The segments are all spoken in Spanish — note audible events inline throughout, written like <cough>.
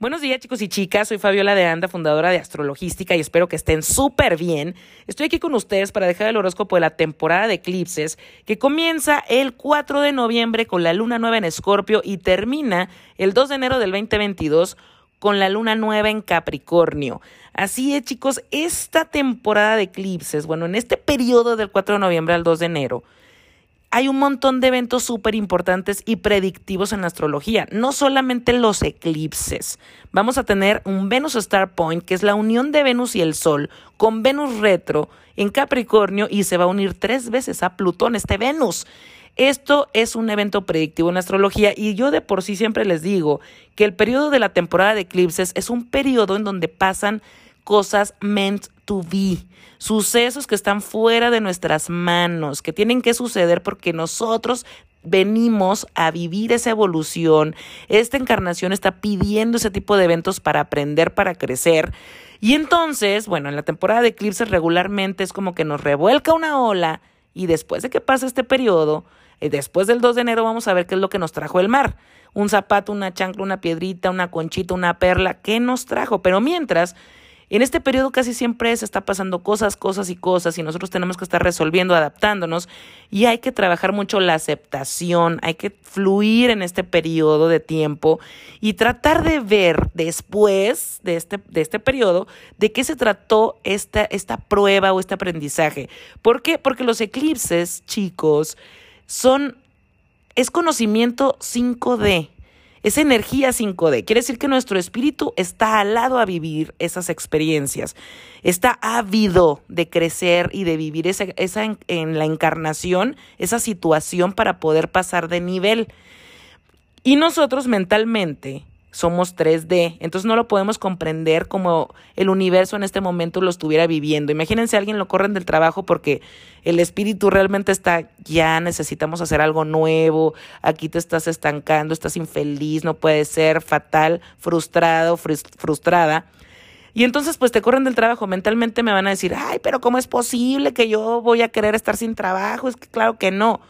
Buenos días chicos y chicas, soy Fabiola de Anda, fundadora de Astrologística y espero que estén súper bien. Estoy aquí con ustedes para dejar el horóscopo de la temporada de eclipses que comienza el 4 de noviembre con la luna nueva en Escorpio y termina el 2 de enero del 2022 con la luna nueva en Capricornio. Así es chicos, esta temporada de eclipses, bueno, en este periodo del 4 de noviembre al 2 de enero, hay un montón de eventos súper importantes y predictivos en la astrología, no solamente los eclipses. Vamos a tener un Venus Star Point, que es la unión de Venus y el Sol, con Venus retro en Capricornio y se va a unir tres veces a Plutón, este Venus. Esto es un evento predictivo en astrología y yo de por sí siempre les digo que el periodo de la temporada de eclipses es un periodo en donde pasan cosas meant to be, sucesos que están fuera de nuestras manos, que tienen que suceder porque nosotros venimos a vivir esa evolución. Esta encarnación está pidiendo ese tipo de eventos para aprender, para crecer. Y entonces, bueno, en la temporada de eclipses regularmente es como que nos revuelca una ola y después de que pase este periodo, eh, después del 2 de enero vamos a ver qué es lo que nos trajo el mar. Un zapato, una chancla, una piedrita, una conchita, una perla, ¿qué nos trajo? Pero mientras en este periodo casi siempre se está pasando cosas, cosas y cosas y nosotros tenemos que estar resolviendo, adaptándonos y hay que trabajar mucho la aceptación, hay que fluir en este periodo de tiempo y tratar de ver después de este, de este periodo de qué se trató esta, esta prueba o este aprendizaje. ¿Por qué? Porque los eclipses, chicos, son, es conocimiento 5D. Es energía 5D. Quiere decir que nuestro espíritu está al lado a vivir esas experiencias. Está ávido de crecer y de vivir esa, esa en, en la encarnación, esa situación para poder pasar de nivel. Y nosotros mentalmente somos 3D, entonces no lo podemos comprender como el universo en este momento lo estuviera viviendo. Imagínense a alguien lo corren del trabajo porque el espíritu realmente está, ya necesitamos hacer algo nuevo, aquí te estás estancando, estás infeliz, no puede ser, fatal, frustrado, frustrada. Y entonces pues te corren del trabajo, mentalmente me van a decir, ay, pero ¿cómo es posible que yo voy a querer estar sin trabajo? Es que claro que no.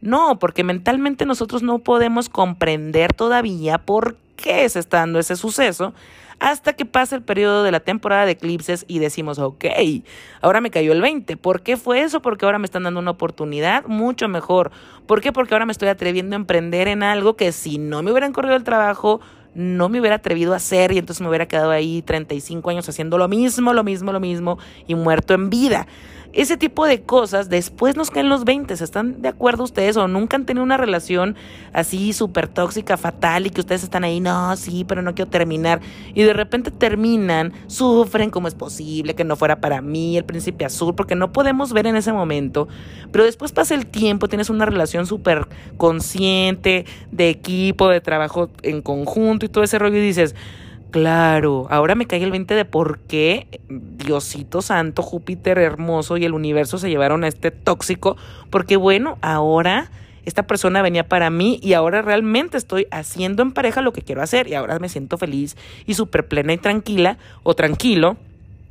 No, porque mentalmente nosotros no podemos comprender todavía por qué se está dando ese suceso hasta que pasa el periodo de la temporada de eclipses y decimos, ok, ahora me cayó el 20. ¿Por qué fue eso? Porque ahora me están dando una oportunidad mucho mejor. ¿Por qué? Porque ahora me estoy atreviendo a emprender en algo que si no me hubieran corrido el trabajo, no me hubiera atrevido a hacer y entonces me hubiera quedado ahí 35 años haciendo lo mismo, lo mismo, lo mismo y muerto en vida. Ese tipo de cosas después nos caen los 20. ¿Están de acuerdo ustedes o nunca han tenido una relación así súper tóxica, fatal y que ustedes están ahí, no, sí, pero no quiero terminar? Y de repente terminan, sufren como es posible que no fuera para mí el príncipe azul, porque no podemos ver en ese momento. Pero después pasa el tiempo, tienes una relación súper consciente, de equipo, de trabajo en conjunto y todo ese rollo y dices, Claro, ahora me cae el 20 de por qué Diosito Santo, Júpiter hermoso y el universo se llevaron a este tóxico, porque bueno, ahora esta persona venía para mí y ahora realmente estoy haciendo en pareja lo que quiero hacer y ahora me siento feliz y súper plena y tranquila o tranquilo.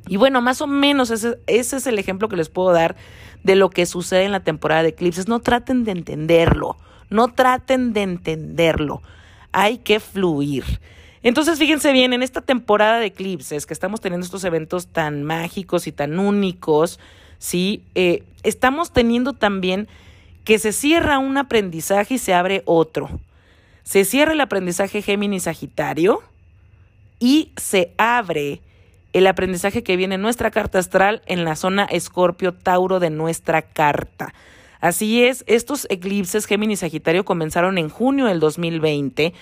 Y bueno, más o menos ese, ese es el ejemplo que les puedo dar de lo que sucede en la temporada de eclipses. No traten de entenderlo, no traten de entenderlo, hay que fluir. Entonces, fíjense bien, en esta temporada de eclipses, que estamos teniendo estos eventos tan mágicos y tan únicos, ¿sí? Eh, estamos teniendo también que se cierra un aprendizaje y se abre otro. Se cierra el aprendizaje Géminis-Sagitario y se abre el aprendizaje que viene en nuestra carta astral en la zona Escorpio-Tauro de nuestra carta. Así es, estos eclipses Géminis-Sagitario comenzaron en junio del 2020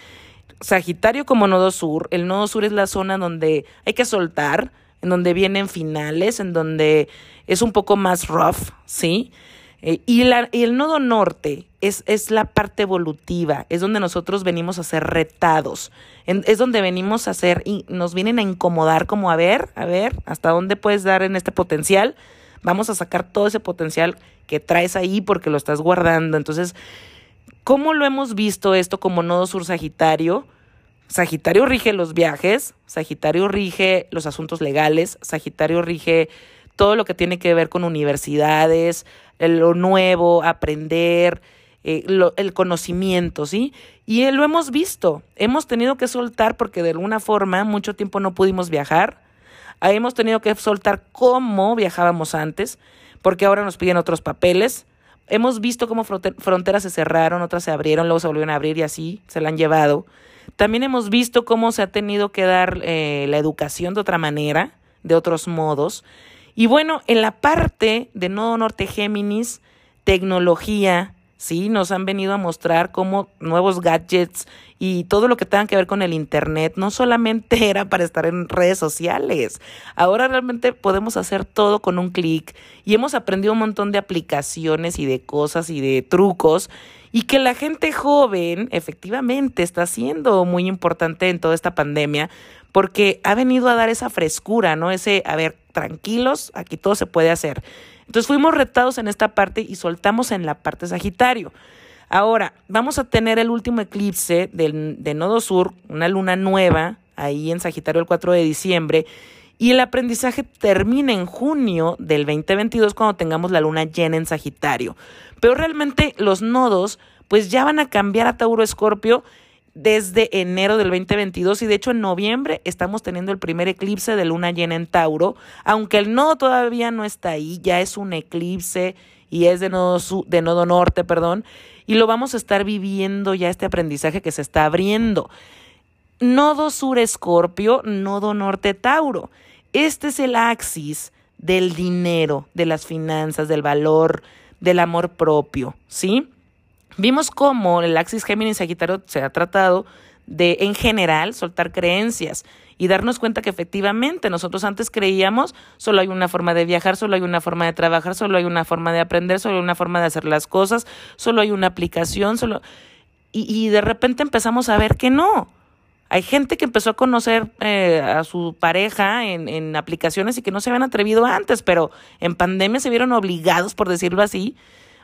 Sagitario como nodo sur. El nodo sur es la zona donde hay que soltar, en donde vienen finales, en donde es un poco más rough, ¿sí? Eh, y, la, y, el nodo norte es, es, la parte evolutiva, es donde nosotros venimos a ser retados, es donde venimos a ser y nos vienen a incomodar como a ver, a ver, hasta dónde puedes dar en este potencial. Vamos a sacar todo ese potencial que traes ahí porque lo estás guardando. Entonces, ¿Cómo lo hemos visto esto como nodo sur Sagitario? Sagitario rige los viajes, Sagitario rige los asuntos legales, Sagitario rige todo lo que tiene que ver con universidades, lo nuevo, aprender, eh, el conocimiento, ¿sí? Y eh, lo hemos visto, hemos tenido que soltar porque de alguna forma mucho tiempo no pudimos viajar, ah, hemos tenido que soltar cómo viajábamos antes, porque ahora nos piden otros papeles, hemos visto cómo fronteras se cerraron, otras se abrieron, luego se volvieron a abrir y así se la han llevado. También hemos visto cómo se ha tenido que dar eh, la educación de otra manera, de otros modos. Y bueno, en la parte de Nodo Norte Géminis, tecnología, sí, nos han venido a mostrar cómo nuevos gadgets y todo lo que tenga que ver con el Internet no solamente <laughs> era para estar en redes sociales, ahora realmente podemos hacer todo con un clic y hemos aprendido un montón de aplicaciones y de cosas y de trucos y que la gente joven efectivamente está siendo muy importante en toda esta pandemia porque ha venido a dar esa frescura, ¿no? Ese, a ver, tranquilos, aquí todo se puede hacer. Entonces fuimos retados en esta parte y soltamos en la parte Sagitario. Ahora, vamos a tener el último eclipse del, de Nodo Sur, una luna nueva, ahí en Sagitario el 4 de diciembre, y el aprendizaje termina en junio del 2022 cuando tengamos la luna llena en Sagitario. Pero realmente los nodos pues ya van a cambiar a Tauro Escorpio desde enero del 2022 y de hecho en noviembre estamos teniendo el primer eclipse de luna llena en Tauro, aunque el nodo todavía no está ahí, ya es un eclipse y es de nodo, de nodo norte, perdón, y lo vamos a estar viviendo ya este aprendizaje que se está abriendo. Nodo sur Escorpio, nodo norte Tauro. Este es el axis del dinero, de las finanzas, del valor, del amor propio, ¿sí? Vimos cómo el Axis Géminis Sagitario se ha tratado de, en general, soltar creencias y darnos cuenta que efectivamente nosotros antes creíamos solo hay una forma de viajar, solo hay una forma de trabajar, solo hay una forma de aprender, solo hay una forma de hacer las cosas, solo hay una aplicación, solo... Y, y de repente empezamos a ver que no. Hay gente que empezó a conocer eh, a su pareja en, en aplicaciones y que no se habían atrevido antes, pero en pandemia se vieron obligados, por decirlo así,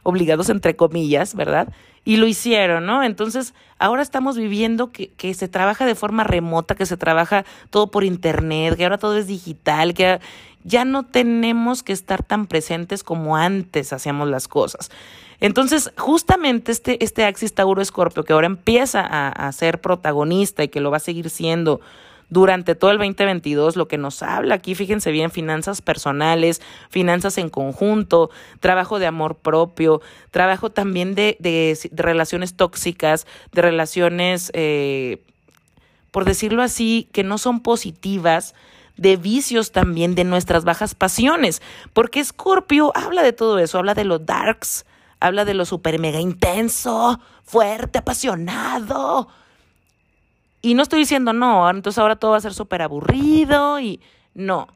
obligados entre comillas, ¿verdad? Y lo hicieron, ¿no? Entonces, ahora estamos viviendo que, que se trabaja de forma remota, que se trabaja todo por internet, que ahora todo es digital, que ya no tenemos que estar tan presentes como antes hacíamos las cosas. Entonces, justamente este, este Axis Tauro Escorpio, que ahora empieza a, a ser protagonista y que lo va a seguir siendo durante todo el 2022, lo que nos habla aquí, fíjense bien, finanzas personales, finanzas en conjunto, trabajo de amor propio, trabajo también de, de, relaciones tóxicas, de relaciones, eh, por decirlo así, que no son positivas, de vicios también, de nuestras bajas pasiones, porque Scorpio habla de todo eso, habla de los darks, habla de lo super mega intenso, fuerte, apasionado, y no estoy diciendo no, entonces ahora todo va a ser súper aburrido y no.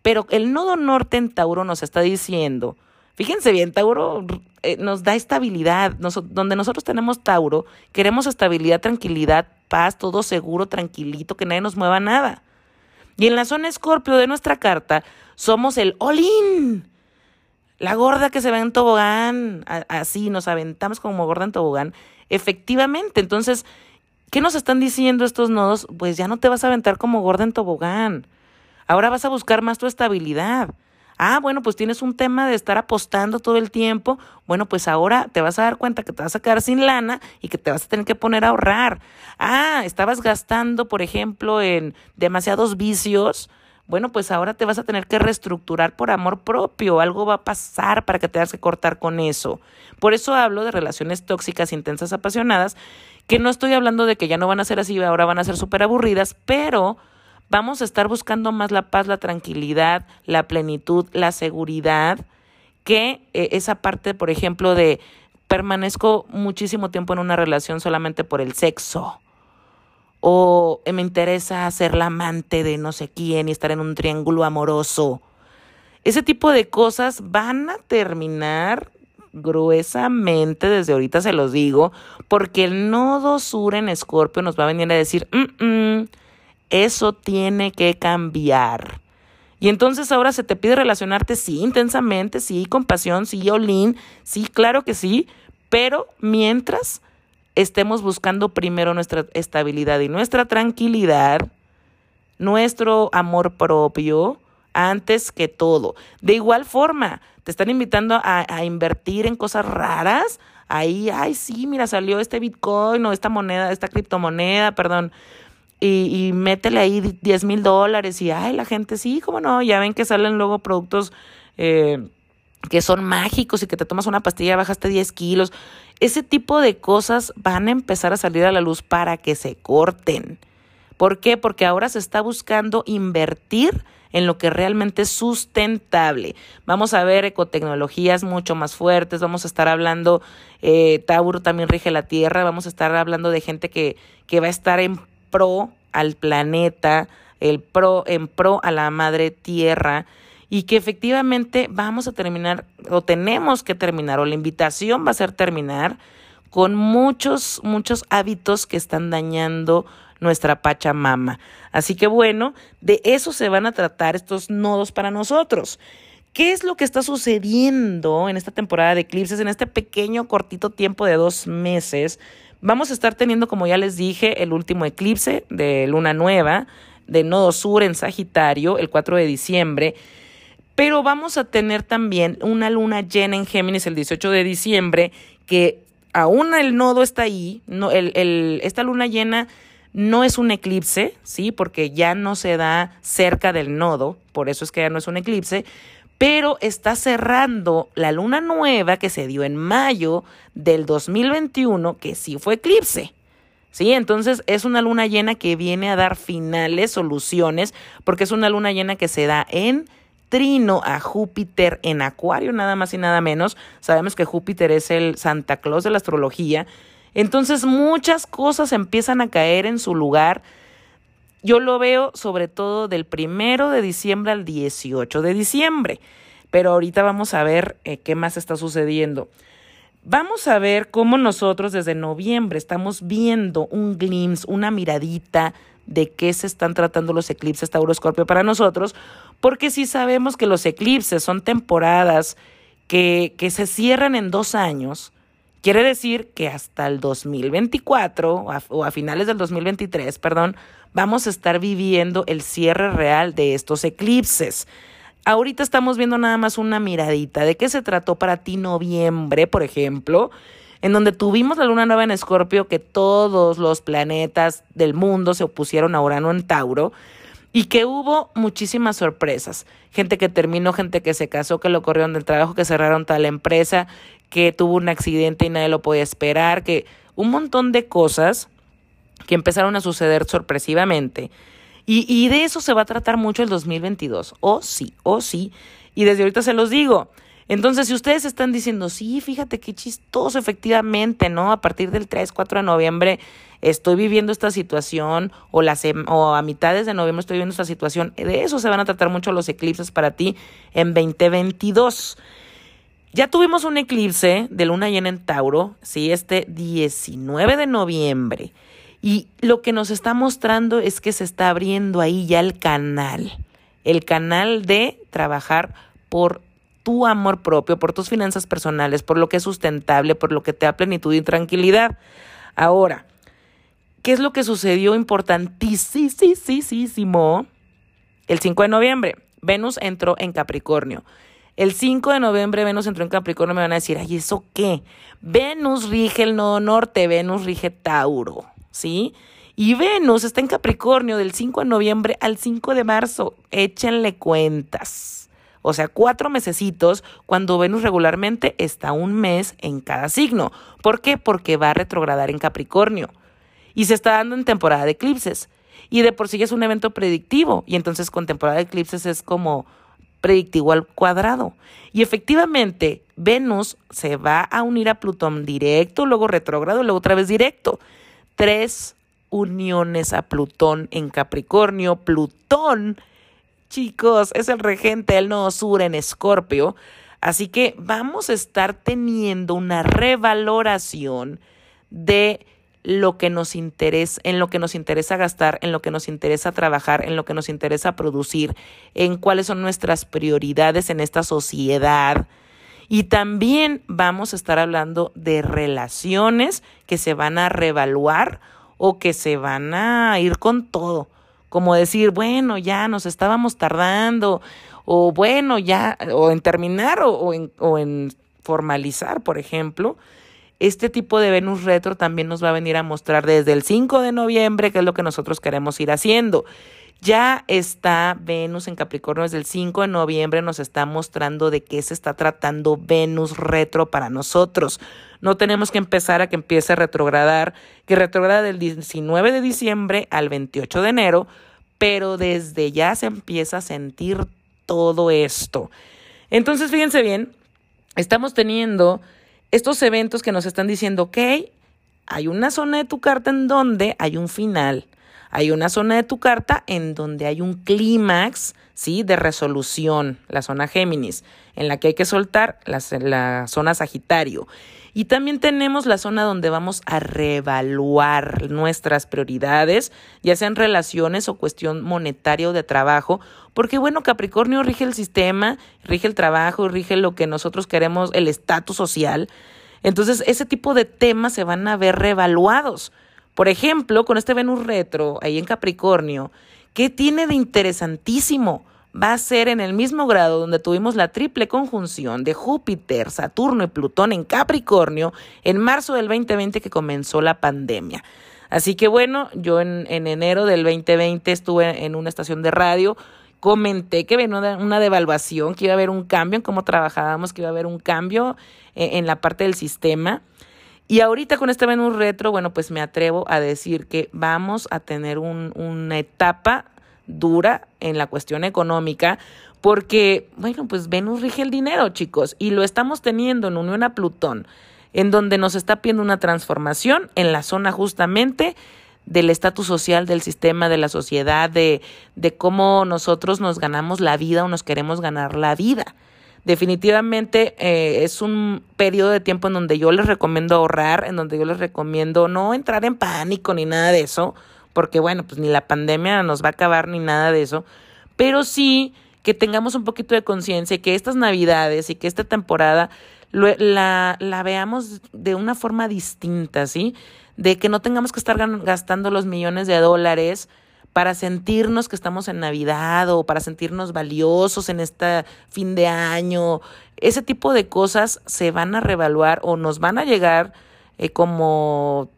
Pero el nodo norte en Tauro nos está diciendo, fíjense bien, Tauro eh, nos da estabilidad. donde nosotros tenemos Tauro, queremos estabilidad, tranquilidad, paz, todo seguro, tranquilito, que nadie nos mueva nada. Y en la zona escorpio de nuestra carta, somos el all-in. La gorda que se ve en tobogán, así nos aventamos como gorda en tobogán. Efectivamente, entonces ¿Qué nos están diciendo estos nodos? Pues ya no te vas a aventar como gorda en tobogán. Ahora vas a buscar más tu estabilidad. Ah, bueno, pues tienes un tema de estar apostando todo el tiempo. Bueno, pues ahora te vas a dar cuenta que te vas a quedar sin lana y que te vas a tener que poner a ahorrar. Ah, estabas gastando, por ejemplo, en demasiados vicios. Bueno, pues ahora te vas a tener que reestructurar por amor propio. Algo va a pasar para que tengas que cortar con eso. Por eso hablo de relaciones tóxicas, intensas, apasionadas que no estoy hablando de que ya no van a ser así, ahora van a ser súper aburridas, pero vamos a estar buscando más la paz, la tranquilidad, la plenitud, la seguridad, que eh, esa parte, por ejemplo, de permanezco muchísimo tiempo en una relación solamente por el sexo. O me interesa ser la amante de no sé quién y estar en un triángulo amoroso. Ese tipo de cosas van a terminar gruesamente, desde ahorita se los digo, porque el nodo sur en Escorpio nos va a venir a decir, eso tiene que cambiar. Y entonces ahora se te pide relacionarte, sí, intensamente, sí, con pasión, sí, olín, sí, claro que sí, pero mientras estemos buscando primero nuestra estabilidad y nuestra tranquilidad, nuestro amor propio, antes que todo. De igual forma, te están invitando a, invertir en cosas raras, ahí, ay, sí, mira, salió este Bitcoin o esta moneda, esta criptomoneda, perdón, y, y métele ahí 10 mil dólares y, ay, la gente, sí, cómo no, ya ven que salen luego productos eh, que son mágicos y que te tomas una pastilla, bajaste 10 kilos. Ese tipo de cosas van a empezar a salir a la luz para que se corten. ¿Por qué? Porque ahora se está buscando invertir en lo que realmente es sustentable. Vamos a ver ecotecnologías mucho más fuertes, vamos a estar hablando, eh, Tauro también rige la Tierra, vamos a estar hablando de gente que, que va a estar en pro al planeta, el pro, en pro a la madre Tierra y que efectivamente vamos a terminar o tenemos que terminar o la invitación va a ser terminar con muchos, muchos hábitos que están dañando nuestra Pachamama. Así que bueno, de eso se van a tratar estos nodos para nosotros. ¿Qué es lo que está sucediendo en esta temporada de eclipses, en este pequeño, cortito tiempo de dos meses? Vamos a estar teniendo, como ya les dije, el último eclipse de luna nueva de nodo sur en Sagitario, el 4 de diciembre. Pero vamos a tener también una luna llena en Géminis el 18 de diciembre, que aún el nodo está ahí, no, el, el, esta luna llena no es un eclipse, ¿sí? Porque ya no se da cerca del nodo, por eso es que ya no es un eclipse, pero está cerrando la luna nueva que se dio en mayo del 2021, que sí fue eclipse. ¿Sí? Entonces es una luna llena que viene a dar finales, soluciones, porque es una luna llena que se da en trino a Júpiter en Acuario, nada más y nada menos. Sabemos que Júpiter es el Santa Claus de la astrología entonces muchas cosas empiezan a caer en su lugar. Yo lo veo sobre todo del primero de diciembre al 18 de diciembre, pero ahorita vamos a ver eh, qué más está sucediendo. Vamos a ver cómo nosotros desde noviembre estamos viendo un glimpse, una miradita de qué se están tratando los eclipses Tauro Scorpio para nosotros, porque si sabemos que los eclipses son temporadas que, que se cierran en dos años, Quiere decir que hasta el 2024 o a, o a, finales del 2023, perdón, vamos a estar viviendo el cierre real de estos eclipses. Ahorita estamos viendo nada más una miradita de qué se trató para ti noviembre, por ejemplo, en donde tuvimos la luna nueva en Escorpio, que todos los planetas del mundo se opusieron a Urano en Tauro y que hubo muchísimas sorpresas. Gente que terminó, gente que se casó, que lo corrieron del trabajo, que cerraron tal empresa, que tuvo un accidente y nadie lo podía esperar, que un montón de cosas que empezaron a suceder sorpresivamente. Y, y de eso se va a tratar mucho el 2022. O sí, o sí. Y desde ahorita se los digo. Entonces, si ustedes están diciendo, sí, fíjate qué chistoso, efectivamente, ¿no? A partir del 3, 4 de noviembre estoy viviendo esta situación, o, a mitades de noviembre estoy viviendo esta situación, de eso se van a tratar mucho los eclipses para ti en 2022. Ya tuvimos un eclipse de luna llena en Tauro, sí, este 19 de noviembre. Y lo que nos está mostrando es que se está abriendo ahí ya el canal. El canal de trabajar por tu amor propio, por tus finanzas personales, por lo que es sustentable, por lo que te da plenitud y tranquilidad. Ahora, ¿qué es lo que sucedió importantísimo? El 5 de noviembre, Venus entró en Capricornio. El 5 de noviembre Venus entró en Capricornio, me van a decir, ay, ¿eso qué? Venus rige el nodo norte, Venus rige Tauro, ¿sí? Y Venus está en Capricornio del 5 de noviembre al 5 de marzo. Échenle cuentas. O sea, cuatro mesecitos cuando Venus regularmente está un mes en cada signo. ¿Por qué? Porque va a retrogradar en Capricornio. Y se está dando en temporada de eclipses. Y de por sí es un evento predictivo. Y entonces con temporada de eclipses es como predictivo al cuadrado. Y efectivamente, Venus se va a unir a Plutón directo, luego retrógrado, luego otra vez directo. Tres uniones a Plutón en Capricornio. Plutón, chicos, es el regente del nodo sur en Escorpio. Así que vamos a estar teniendo una revaloración de lo que nos interesa, en lo que nos interesa gastar, en lo que nos interesa trabajar, en lo que nos interesa producir, en cuáles son nuestras prioridades en esta sociedad. Y también vamos a estar hablando de relaciones que se van a reevaluar o que se van a ir con todo. Como decir, bueno, ya nos estábamos tardando, o bueno, ya, o en terminar, o, en, o en formalizar, por ejemplo este tipo de Venus retro también nos va a venir a mostrar desde el 5 de noviembre, que es lo que nosotros queremos ir haciendo. Ya está Venus en Capricornio desde el 5 de noviembre, nos está mostrando de qué se está tratando Venus retro para nosotros. No tenemos que empezar a que empiece a retrogradar, que retrograda del 19 de diciembre al 28 de enero, pero desde ya se empieza a sentir todo esto. Entonces, fíjense bien, estamos teniendo estos eventos que nos están diciendo, ok, hay una zona de tu carta en donde hay un final hay una zona de tu carta en donde hay un clímax, ¿sí? De resolución, la zona Géminis, en la que hay que soltar la, la zona Sagitario. Y también tenemos la zona donde vamos a reevaluar nuestras prioridades, ya sean relaciones o cuestión monetaria o de trabajo, porque bueno, Capricornio rige el sistema, rige el trabajo, rige lo que nosotros queremos, el estatus social. Entonces, ese tipo de temas se van a ver reevaluados. Por ejemplo, con este Venus retro ahí en Capricornio, ¿qué tiene de interesantísimo? Va a ser en el mismo grado donde tuvimos la triple conjunción de Júpiter, Saturno y Plutón en Capricornio en marzo del 2020 que comenzó la pandemia. Así que bueno, yo en, enero del 2020 estuve en una estación de radio, comenté que venía una, devaluación, que iba a haber un cambio en cómo trabajábamos, que iba a haber un cambio en, en la parte del sistema. Y ahorita con este Venus retro, bueno, pues me atrevo a decir que vamos a tener un, una etapa dura en la cuestión económica, porque, bueno, pues Venus rige el dinero, chicos, y lo estamos teniendo en unión a Plutón, en donde nos está pidiendo una transformación en la zona justamente del estatus social del sistema, de la sociedad, de, de cómo nosotros nos ganamos la vida o nos queremos ganar la vida. Definitivamente eh, es un periodo de tiempo en donde yo les recomiendo ahorrar, en donde yo les recomiendo no entrar en pánico ni nada de eso, porque bueno, pues ni la pandemia nos va a acabar ni nada de eso, pero sí que tengamos un poquito de conciencia y que estas navidades y que esta temporada la, la veamos de una forma distinta, ¿sí? De que no tengamos que estar gastando los millones de dólares para sentirnos que estamos en Navidad o para sentirnos valiosos en este fin de año. Ese tipo de cosas se van a revaluar o nos van a llegar eh, como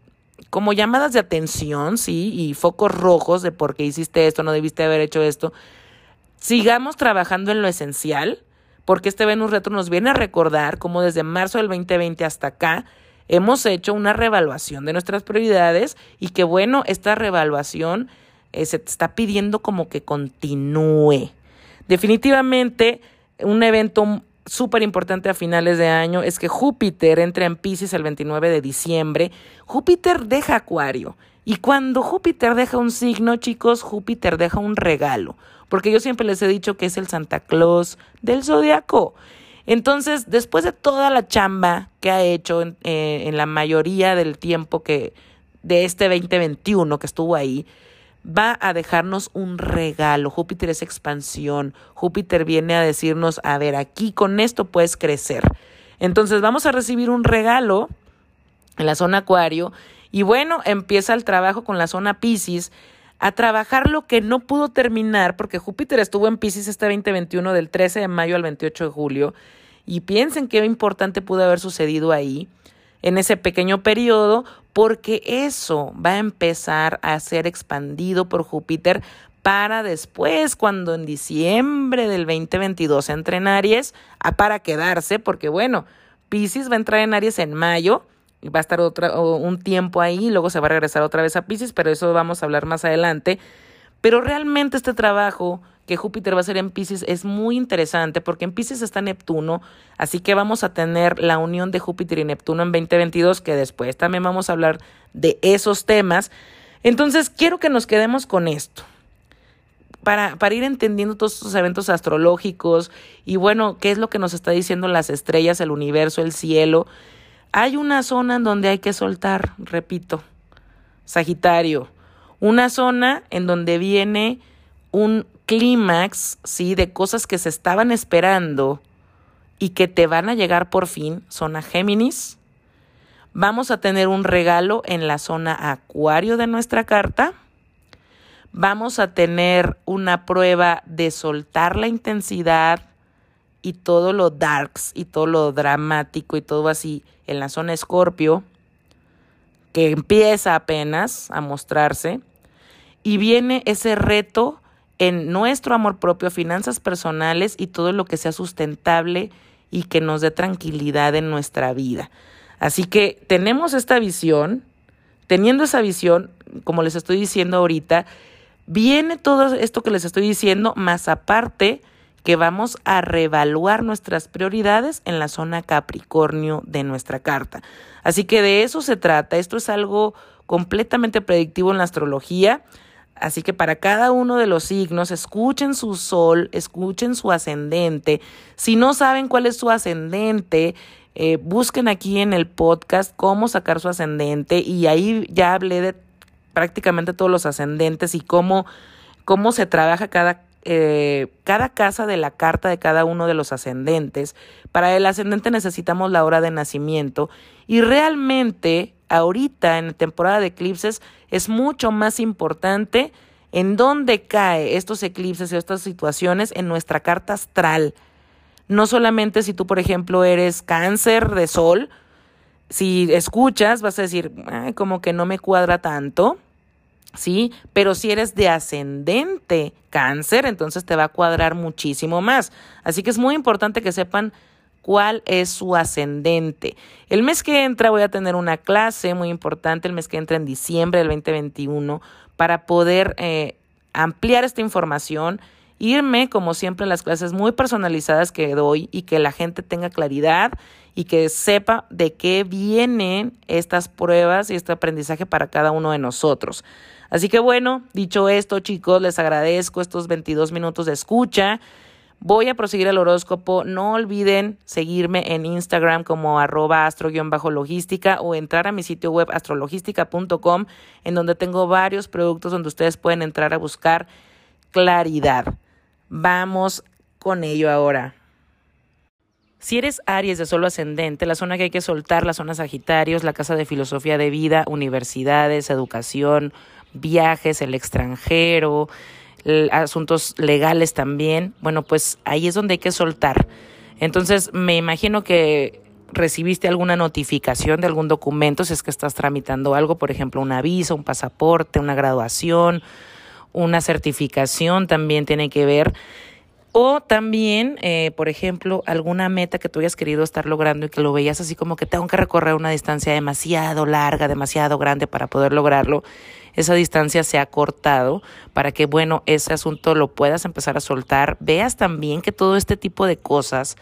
como llamadas de atención, sí, y focos rojos de por qué hiciste esto, no debiste haber hecho esto. Sigamos trabajando en lo esencial, porque este Venus Retro nos viene a recordar cómo desde marzo del 2020 hasta acá hemos hecho una revaluación de nuestras prioridades y que bueno, esta revaluación eh, se te está pidiendo como que continúe. Definitivamente, un evento súper importante a finales de año es que Júpiter entra en Pisces el 29 de diciembre. Júpiter deja Acuario. Y cuando Júpiter deja un signo, chicos, Júpiter deja un regalo. Porque yo siempre les he dicho que es el Santa Claus del zodiaco. Entonces, después de toda la chamba que ha hecho en, eh, en la mayoría del tiempo que de este 2021 que estuvo ahí, va a dejarnos un regalo. Júpiter es expansión. Júpiter viene a decirnos, a ver, aquí con esto puedes crecer. Entonces vamos a recibir un regalo en la zona Acuario y bueno, empieza el trabajo con la zona Pisces a trabajar lo que no pudo terminar porque Júpiter estuvo en Pisces este 2021 del 13 de mayo al 28 de julio y piensen qué importante pudo haber sucedido ahí en ese pequeño periodo, porque eso va a empezar a ser expandido por Júpiter para después, cuando en diciembre del 2022 entre en Aries, a para quedarse, porque bueno, Pisces va a entrar en Aries en mayo, y va a estar otra, un tiempo ahí, luego se va a regresar otra vez a Pisces, pero eso vamos a hablar más adelante. Pero realmente este trabajo que Júpiter va a ser en Pisces es muy interesante porque en Pisces está Neptuno, así que vamos a tener la unión de Júpiter y Neptuno en 2022, que después también vamos a hablar de esos temas. Entonces, quiero que nos quedemos con esto. Para, para ir entendiendo todos estos eventos astrológicos y bueno, qué es lo que nos está diciendo las estrellas, el universo, el cielo. Hay una zona en donde hay que soltar, repito, Sagitario, una zona en donde viene un clímax, ¿sí? De cosas que se estaban esperando y que te van a llegar por fin, zona Géminis. Vamos a tener un regalo en la zona Acuario de nuestra carta. Vamos a tener una prueba de soltar la intensidad y todo lo darks y todo lo dramático y todo así en la zona Escorpio, que empieza apenas a mostrarse, y viene ese reto en nuestro amor propio, finanzas personales y todo lo que sea sustentable y que nos dé tranquilidad en nuestra vida. Así que tenemos esta visión, teniendo esa visión, como les estoy diciendo ahorita, viene todo esto que les estoy diciendo, más aparte que vamos a reevaluar nuestras prioridades en la zona Capricornio de nuestra carta. Así que de eso se trata. Esto es algo completamente predictivo en la astrología. Así que para cada uno de los signos, escuchen su sol, escuchen su ascendente. Si no saben cuál es su ascendente, eh, busquen aquí en el podcast cómo sacar su ascendente y ahí ya hablé de prácticamente todos los ascendentes y cómo, cómo se trabaja cada, eh, cada casa de la carta de cada uno de los ascendentes. Para el ascendente necesitamos la hora de nacimiento y realmente ahorita en temporada de eclipses es mucho más importante en dónde cae estos eclipses y estas situaciones en nuestra carta astral. No solamente si tú, por ejemplo, eres cáncer de sol, si escuchas vas a decir, como que no me cuadra tanto, ¿sí? Pero si eres de ascendente cáncer, entonces te va a cuadrar muchísimo más. Así que es muy importante que sepan cuál es su ascendente. El mes que entra voy a tener una clase muy importante, el mes que entra en diciembre del 2021, para poder eh, ampliar esta información, irme como siempre en las clases muy personalizadas que doy y que la gente tenga claridad y que sepa de qué vienen estas pruebas y este aprendizaje para cada uno de nosotros. Así que bueno, dicho esto, chicos, les agradezco estos 22 minutos de escucha. Voy a proseguir el horóscopo. No olviden seguirme en Instagram como arroba astro-logística o entrar a mi sitio web astrologística.com en donde tengo varios productos donde ustedes pueden entrar a buscar claridad. Vamos con ello ahora. Si eres Aries de solo ascendente, la zona que hay que soltar, la zona Sagitarios, la casa de filosofía de vida, universidades, educación, viajes, el extranjero, asuntos legales también, bueno, pues ahí es donde hay que soltar. Entonces, me imagino que recibiste alguna notificación de algún documento, si es que estás tramitando algo, por ejemplo, un aviso, un pasaporte, una graduación, una certificación también tiene que ver. O también, eh, por ejemplo, alguna meta que tú hayas querido estar logrando y que lo veías así como que tengo que recorrer una distancia demasiado larga, demasiado grande para poder lograrlo. Esa distancia se ha cortado para que, bueno, ese asunto lo puedas empezar a soltar. Veas también que todo este tipo de cosas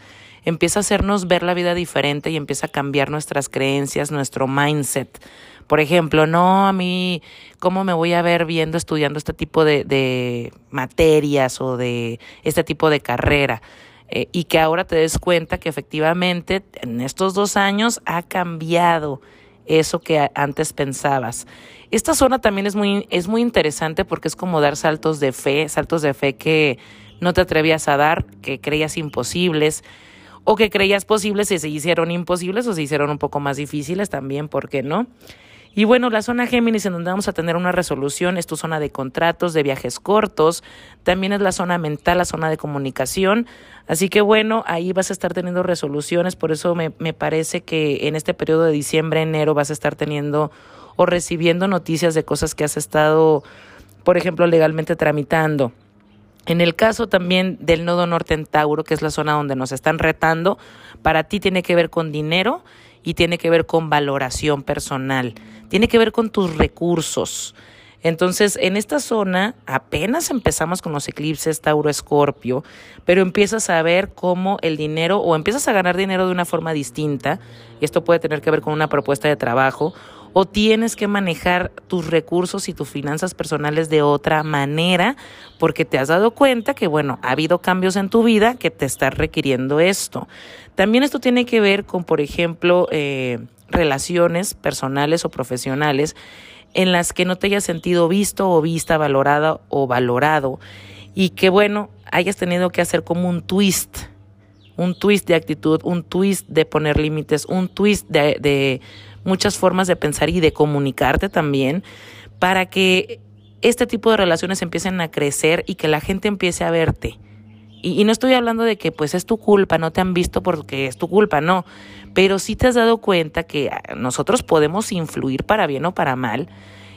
empieza a hacernos ver la vida diferente y empieza a cambiar nuestras creencias, nuestro mindset. Por ejemplo, no a mí, ¿cómo me voy a ver viendo, estudiando este tipo de, materias o de este tipo de carrera? Eh, y que ahora te des cuenta que efectivamente en estos dos años ha cambiado eso que antes pensabas. Esta zona también es muy, es muy interesante porque es como dar saltos de fe, saltos de fe que no te atrevías a dar, que creías imposibles o que creías posibles y se hicieron imposibles o se hicieron un poco más difíciles también, ¿por qué no? Y bueno, la zona Géminis en donde vamos a tener una resolución es tu zona de contratos, de viajes cortos, también es la zona mental, la zona de comunicación. Así que bueno, ahí vas a estar teniendo resoluciones, por eso me, me parece que en este periodo de diciembre, enero vas a estar teniendo o recibiendo noticias de cosas que has estado, por ejemplo, legalmente tramitando. En el caso también del nodo norte en Tauro, que es la zona donde nos están retando, para ti tiene que ver con dinero y tiene que ver con valoración personal, tiene que ver con tus recursos. Entonces, en esta zona apenas empezamos con los eclipses Tauro-Escorpio, pero empiezas a ver cómo el dinero o empiezas a ganar dinero de una forma distinta, y esto puede tener que ver con una propuesta de trabajo, o tienes que manejar tus recursos y tus finanzas personales de otra manera porque te has dado cuenta que, bueno, ha habido cambios en tu vida que te están requiriendo esto. También esto tiene que ver con, por ejemplo, eh, relaciones personales o profesionales en las que no te hayas sentido visto o vista, valorada o valorado y que, bueno, hayas tenido que hacer como un twist un twist de actitud, un twist de poner límites, un twist de, muchas formas de pensar y de comunicarte también para que este tipo de relaciones empiecen a crecer y que la gente empiece a verte Y, no estoy hablando de que pues es tu culpa, no te han visto porque es tu culpa, no. Pero sí te has dado cuenta que ah, nosotros podemos influir para bien o para mal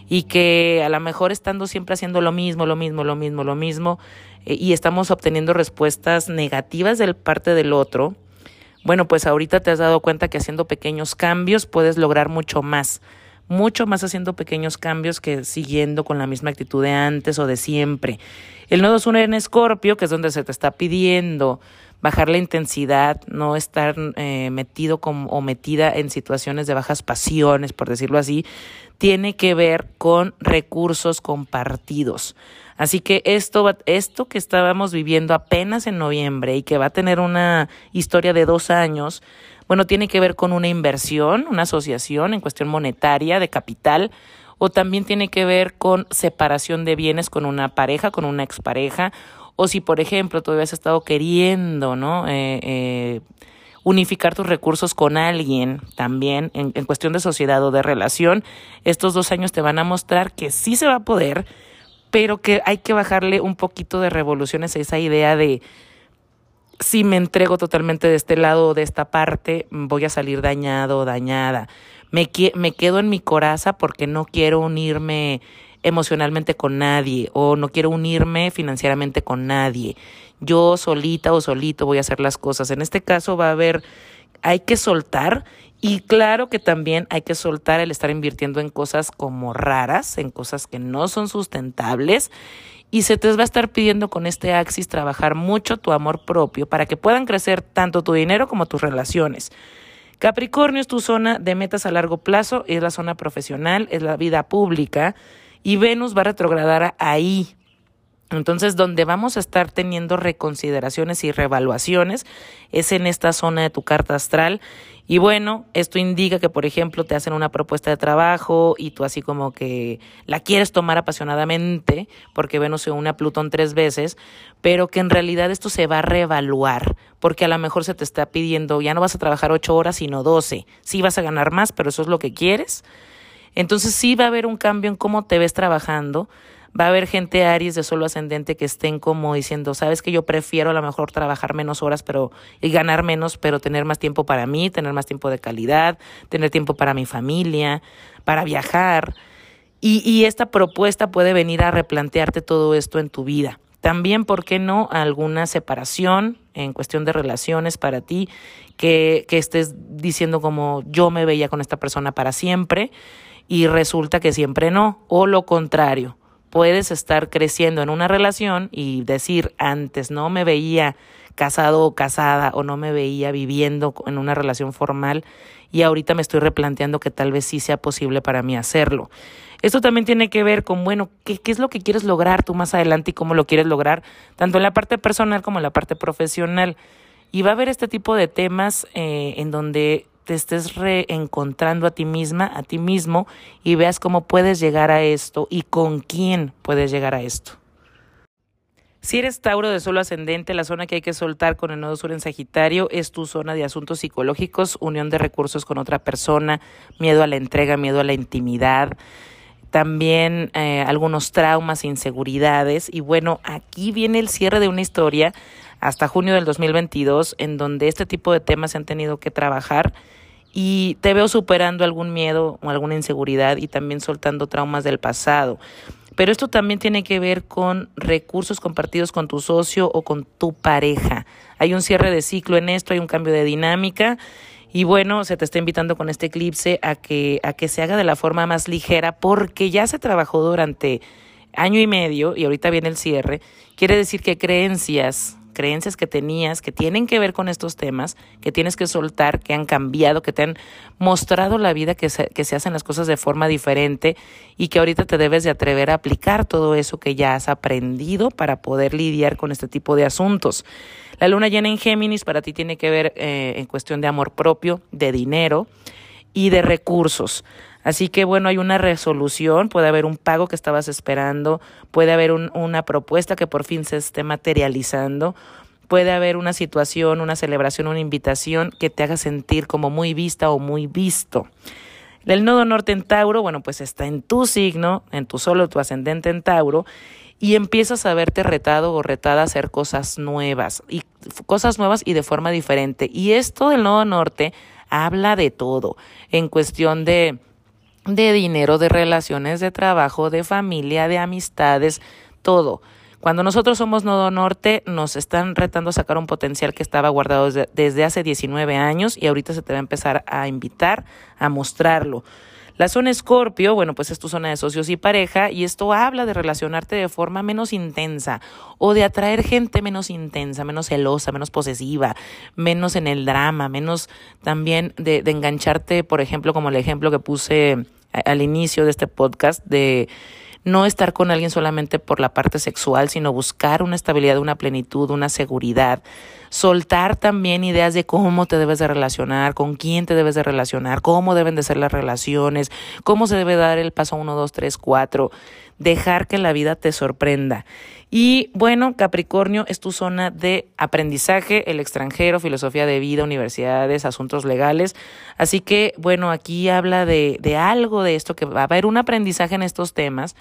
y que a lo mejor estando siempre haciendo lo mismo, lo mismo, lo mismo, lo mismo, eh, y estamos obteniendo respuestas negativas del parte del otro, bueno, pues ahorita te has dado cuenta que haciendo pequeños cambios puedes lograr mucho más, mucho más haciendo pequeños cambios que siguiendo con la misma actitud de antes o de siempre. El nodo es en Escorpio, que es donde se te está pidiendo bajar la intensidad, no estar eh, metido o metida en situaciones de bajas pasiones, por decirlo así, tiene que ver con recursos compartidos. Así que esto, esto que estábamos viviendo apenas en noviembre y que va a tener una historia de dos años, bueno, tiene que ver con una inversión, una asociación en cuestión monetaria, de capital, o también tiene que ver con separación de bienes con una pareja, con una expareja, o si, por ejemplo, todavía has estado queriendo, ¿no? Eh, eh, unificar tus recursos con alguien también en, en cuestión de sociedad o de relación, estos dos años te van a mostrar que sí se va a poder, pero que hay que bajarle un poquito de revoluciones a esa idea de si me entrego totalmente de este lado o de esta parte, voy a salir dañado o dañada. Me, me quedo en mi coraza porque no quiero unirme emocionalmente con nadie o no quiero unirme financieramente con nadie yo solita o solito voy a hacer las cosas. En este caso va a haber, hay que soltar y claro que también hay que soltar el estar invirtiendo en cosas como raras, en cosas que no son sustentables. Y se te va a estar pidiendo con este Axis trabajar mucho tu amor propio para que puedan crecer tanto tu dinero como tus relaciones. Capricornio es tu zona de metas a largo plazo, es la zona profesional, es la vida pública y Venus va a retrogradar ahí, entonces, donde vamos a estar teniendo reconsideraciones y revaluaciones es en esta zona de tu carta astral. Y bueno, esto indica que, por ejemplo, te hacen una propuesta de trabajo y tú así como que la quieres tomar apasionadamente, porque Venus se une a Plutón tres veces, pero que en realidad esto se va a reevaluar, porque a lo mejor se te está pidiendo, ya no vas a trabajar ocho horas, sino doce. Sí vas a ganar más, pero eso es lo que quieres. Entonces sí va a haber un cambio en cómo te ves trabajando va a haber gente Aries de solo ascendente que estén como diciendo, sabes que yo prefiero a lo mejor trabajar menos horas pero y ganar menos, pero tener más tiempo para mí, tener más tiempo de calidad, tener tiempo para mi familia, para viajar. Y, y esta propuesta puede venir a replantearte todo esto en tu vida. También, ¿por qué no alguna separación en cuestión de relaciones para ti? Que, que estés diciendo como yo me veía con esta persona para siempre y resulta que siempre no, o lo contrario puedes estar creciendo en una relación y decir, antes no me veía casado o casada o no me veía viviendo en una relación formal y ahorita me estoy replanteando que tal vez sí sea posible para mí hacerlo. Esto también tiene que ver con, bueno, ¿qué, qué es lo que quieres lograr tú más adelante y cómo lo quieres lograr, tanto en la parte personal como en la parte profesional. Y va a haber este tipo de temas eh, en donde te estés reencontrando a ti misma, a ti mismo y veas cómo puedes llegar a esto y con quién puedes llegar a esto. Si eres Tauro de solo ascendente, la zona que hay que soltar con el nodo sur en Sagitario es tu zona de asuntos psicológicos, unión de recursos con otra persona, miedo a la entrega, miedo a la intimidad, también eh, algunos traumas, inseguridades. Y bueno, aquí viene el cierre de una historia hasta junio del 2022 en donde este tipo de temas se han tenido que trabajar y te veo superando algún miedo o alguna inseguridad y también soltando traumas del pasado. Pero esto también tiene que ver con recursos compartidos con tu socio o con tu pareja. Hay un cierre de ciclo en esto, hay un cambio de dinámica y bueno, se te está invitando con este eclipse a que a que se haga de la forma más ligera porque ya se trabajó durante año y medio y ahorita viene el cierre. Quiere decir que creencias creencias que tenías que tienen que ver con estos temas, que tienes que soltar, que han cambiado, que te han mostrado la vida, que se, que se hacen las cosas de forma diferente y que ahorita te debes de atrever a aplicar todo eso que ya has aprendido para poder lidiar con este tipo de asuntos. La luna llena en Géminis para ti tiene que ver eh, en cuestión de amor propio, de dinero y de recursos. Así que bueno, hay una resolución, puede haber un pago que estabas esperando, puede haber una propuesta que por fin se esté materializando, puede haber una situación, una celebración, una invitación que te haga sentir como muy vista o muy visto. El nodo norte en Tauro, bueno, pues está en tu signo, en tu solo, tu ascendente en Tauro, y empiezas a verte retado o retada a hacer cosas nuevas y cosas nuevas y de forma diferente. Y esto del Nodo Norte habla de todo en cuestión de de dinero, de relaciones de trabajo, de familia, de amistades, todo. Cuando nosotros somos Nodo Norte, nos están retando a sacar un potencial que estaba guardado desde, hace 19 años y ahorita se te va a empezar a invitar a mostrarlo. La zona Escorpio, bueno, pues es tu zona de socios y pareja y esto habla de relacionarte de forma menos intensa o de atraer gente menos intensa, menos celosa, menos posesiva, menos en el drama, menos también de, de engancharte, por ejemplo, como el ejemplo que puse al inicio de este podcast, de no estar con alguien solamente por la parte sexual, sino buscar una estabilidad, una plenitud, una seguridad, soltar también ideas de cómo te debes de relacionar, con quién te debes de relacionar, cómo deben de ser las relaciones, cómo se debe dar el paso uno, dos, tres, cuatro, dejar que la vida te sorprenda. Y bueno, Capricornio es tu zona de aprendizaje, el extranjero, filosofía de vida, universidades, asuntos legales. Así que bueno, aquí habla de, de algo de esto, que va a haber un aprendizaje en estos temas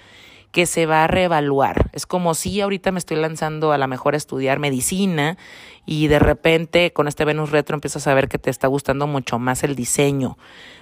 que se va a reevaluar. Es como si ahorita me estoy lanzando a la mejor a estudiar medicina y de repente con este Venus retro empiezas a ver que te está gustando mucho más el diseño.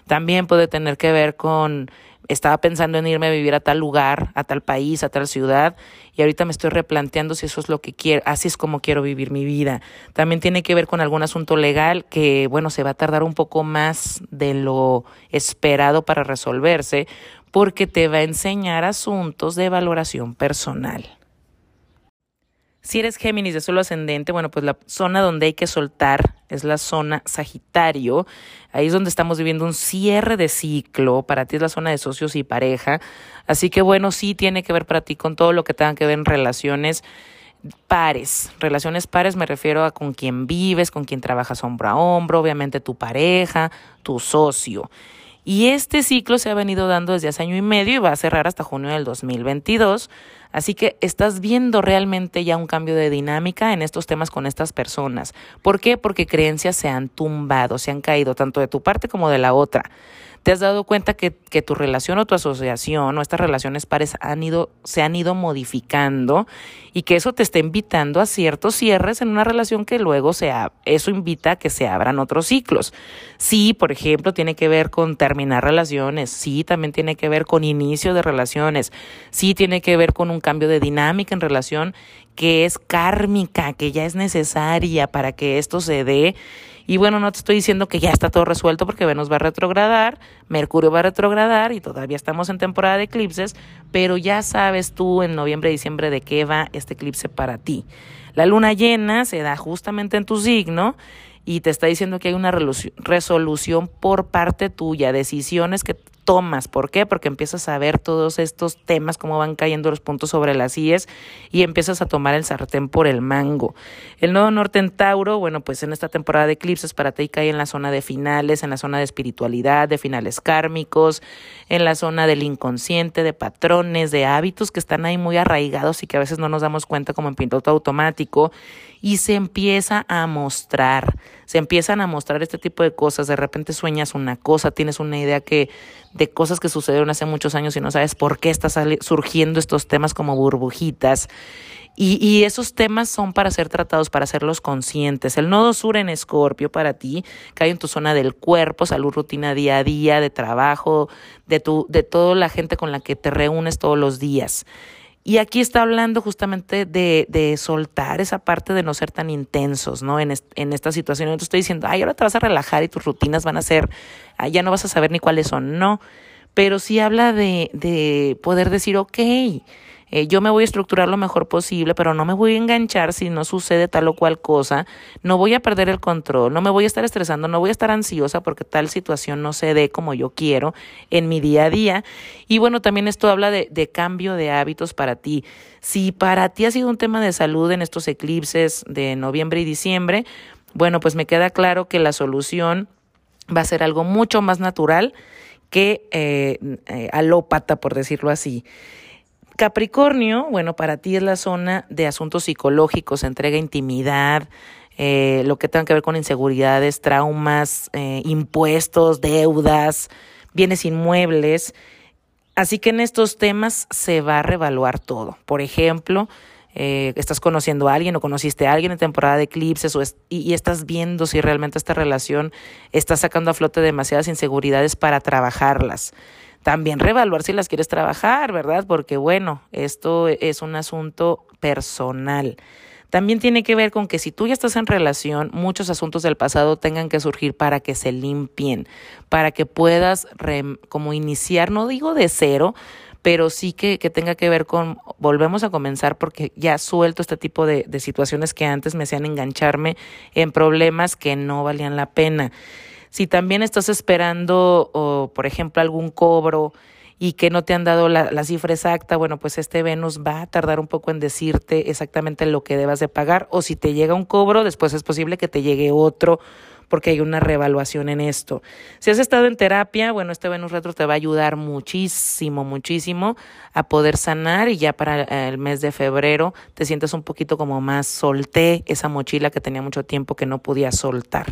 También puede tener que ver con estaba pensando en irme a vivir a tal lugar, a tal país, a tal ciudad, y ahorita me estoy replanteando si eso es lo que quiero, así es como quiero vivir mi vida. También tiene que ver con algún asunto legal que, bueno, se va a tardar un poco más de lo esperado para resolverse, porque te va a enseñar asuntos de valoración personal. Si eres Géminis de suelo ascendente, bueno, pues la zona donde hay que soltar es la zona Sagitario. Ahí es donde estamos viviendo un cierre de ciclo. Para ti es la zona de socios y pareja. Así que bueno, sí tiene que ver para ti con todo lo que tenga que ver en relaciones pares. Relaciones pares me refiero a con quien vives, con quien trabajas hombro a hombro, obviamente tu pareja, tu socio. Y este ciclo se ha venido dando desde hace año y medio y va a cerrar hasta junio del 2022. Así que estás viendo realmente ya un cambio de dinámica en estos temas con estas personas. ¿Por qué? Porque creencias se han tumbado, se han caído tanto de tu parte como de la otra te has dado cuenta que, que, tu relación o tu asociación o estas relaciones pares han ido, se han ido modificando y que eso te está invitando a ciertos cierres en una relación que luego se eso invita a que se abran otros ciclos. Sí, por ejemplo, tiene que ver con terminar relaciones, sí, también tiene que ver con inicio de relaciones, sí, tiene que ver con un cambio de dinámica en relación que es kármica, que ya es necesaria para que esto se dé y bueno, no te estoy diciendo que ya está todo resuelto porque Venus va a retrogradar, Mercurio va a retrogradar y todavía estamos en temporada de eclipses, pero ya sabes tú en noviembre, diciembre de qué va este eclipse para ti. La luna llena se da justamente en tu signo y te está diciendo que hay una resolución por parte tuya, decisiones que tomas. ¿Por qué? Porque empiezas a ver todos estos temas, cómo van cayendo los puntos sobre las IES y empiezas a tomar el sartén por el mango. El nodo norte en Tauro, bueno, pues en esta temporada de eclipses para ti cae en la zona de finales, en la zona de espiritualidad, de finales kármicos, en la zona del inconsciente, de patrones, de hábitos que están ahí muy arraigados y que a veces no nos damos cuenta como en piloto automático y se empieza a mostrar, se empiezan a mostrar este tipo de cosas, de repente sueñas una cosa, tienes una idea que de cosas que sucedieron hace muchos años y no sabes por qué están surgiendo estos temas como burbujitas. Y, y, esos temas son para ser tratados, para hacerlos conscientes. El nodo sur en Escorpio para ti cae en tu zona del cuerpo, salud, rutina día a día, de trabajo, de, tu, de toda la gente con la que te reúnes todos los días. Y aquí está hablando justamente de, de soltar esa parte de no ser tan intensos, ¿no? En, en esta situación. Entonces estoy diciendo, ay, ahora te vas a relajar y tus rutinas van a ser, ya no vas a saber ni cuáles son. No, pero sí habla de, de poder decir, ok, eh, yo me voy a estructurar lo mejor posible, pero no me voy a enganchar si no sucede tal o cual cosa, no voy a perder el control, no me voy a estar estresando, no voy a estar ansiosa porque tal situación no se dé como yo quiero en mi día a día. Y bueno, también esto habla de, de cambio de hábitos para ti. Si para ti ha sido un tema de salud en estos eclipses de noviembre y diciembre, bueno, pues me queda claro que la solución va a ser algo mucho más natural que eh, eh, alópata, por decirlo así. Capricornio, bueno, para ti es la zona de asuntos psicológicos, entrega intimidad, eh, lo que tenga que ver con inseguridades, traumas, eh, impuestos, deudas, bienes inmuebles. Así que en estos temas se va a revaluar todo. Por ejemplo, eh, estás conociendo a alguien o conociste a alguien en temporada de eclipses o y, estás viendo si realmente esta relación está sacando a flote demasiadas inseguridades para trabajarlas. También revaluar si las quieres trabajar, ¿verdad? Porque bueno, esto es un asunto personal. También tiene que ver con que si tú ya estás en relación, muchos asuntos del pasado tengan que surgir para que se limpien, para que puedas como iniciar, no digo de cero, pero sí que, que, tenga que ver con, volvemos a comenzar porque ya suelto este tipo de, de situaciones que antes me hacían engancharme en problemas que no valían la pena. Si también estás esperando, o, por ejemplo, algún cobro y que no te han dado la, cifra exacta, bueno, pues este Venus va a tardar un poco en decirte exactamente lo que debas de pagar o si te llega un cobro, después es posible que te llegue otro porque hay una revaluación en esto. Si has estado en terapia, bueno, este Venus Retro te va a ayudar muchísimo, muchísimo a poder sanar y ya para el mes de febrero te sientes un poquito como más solté esa mochila que tenía mucho tiempo que no podía soltar.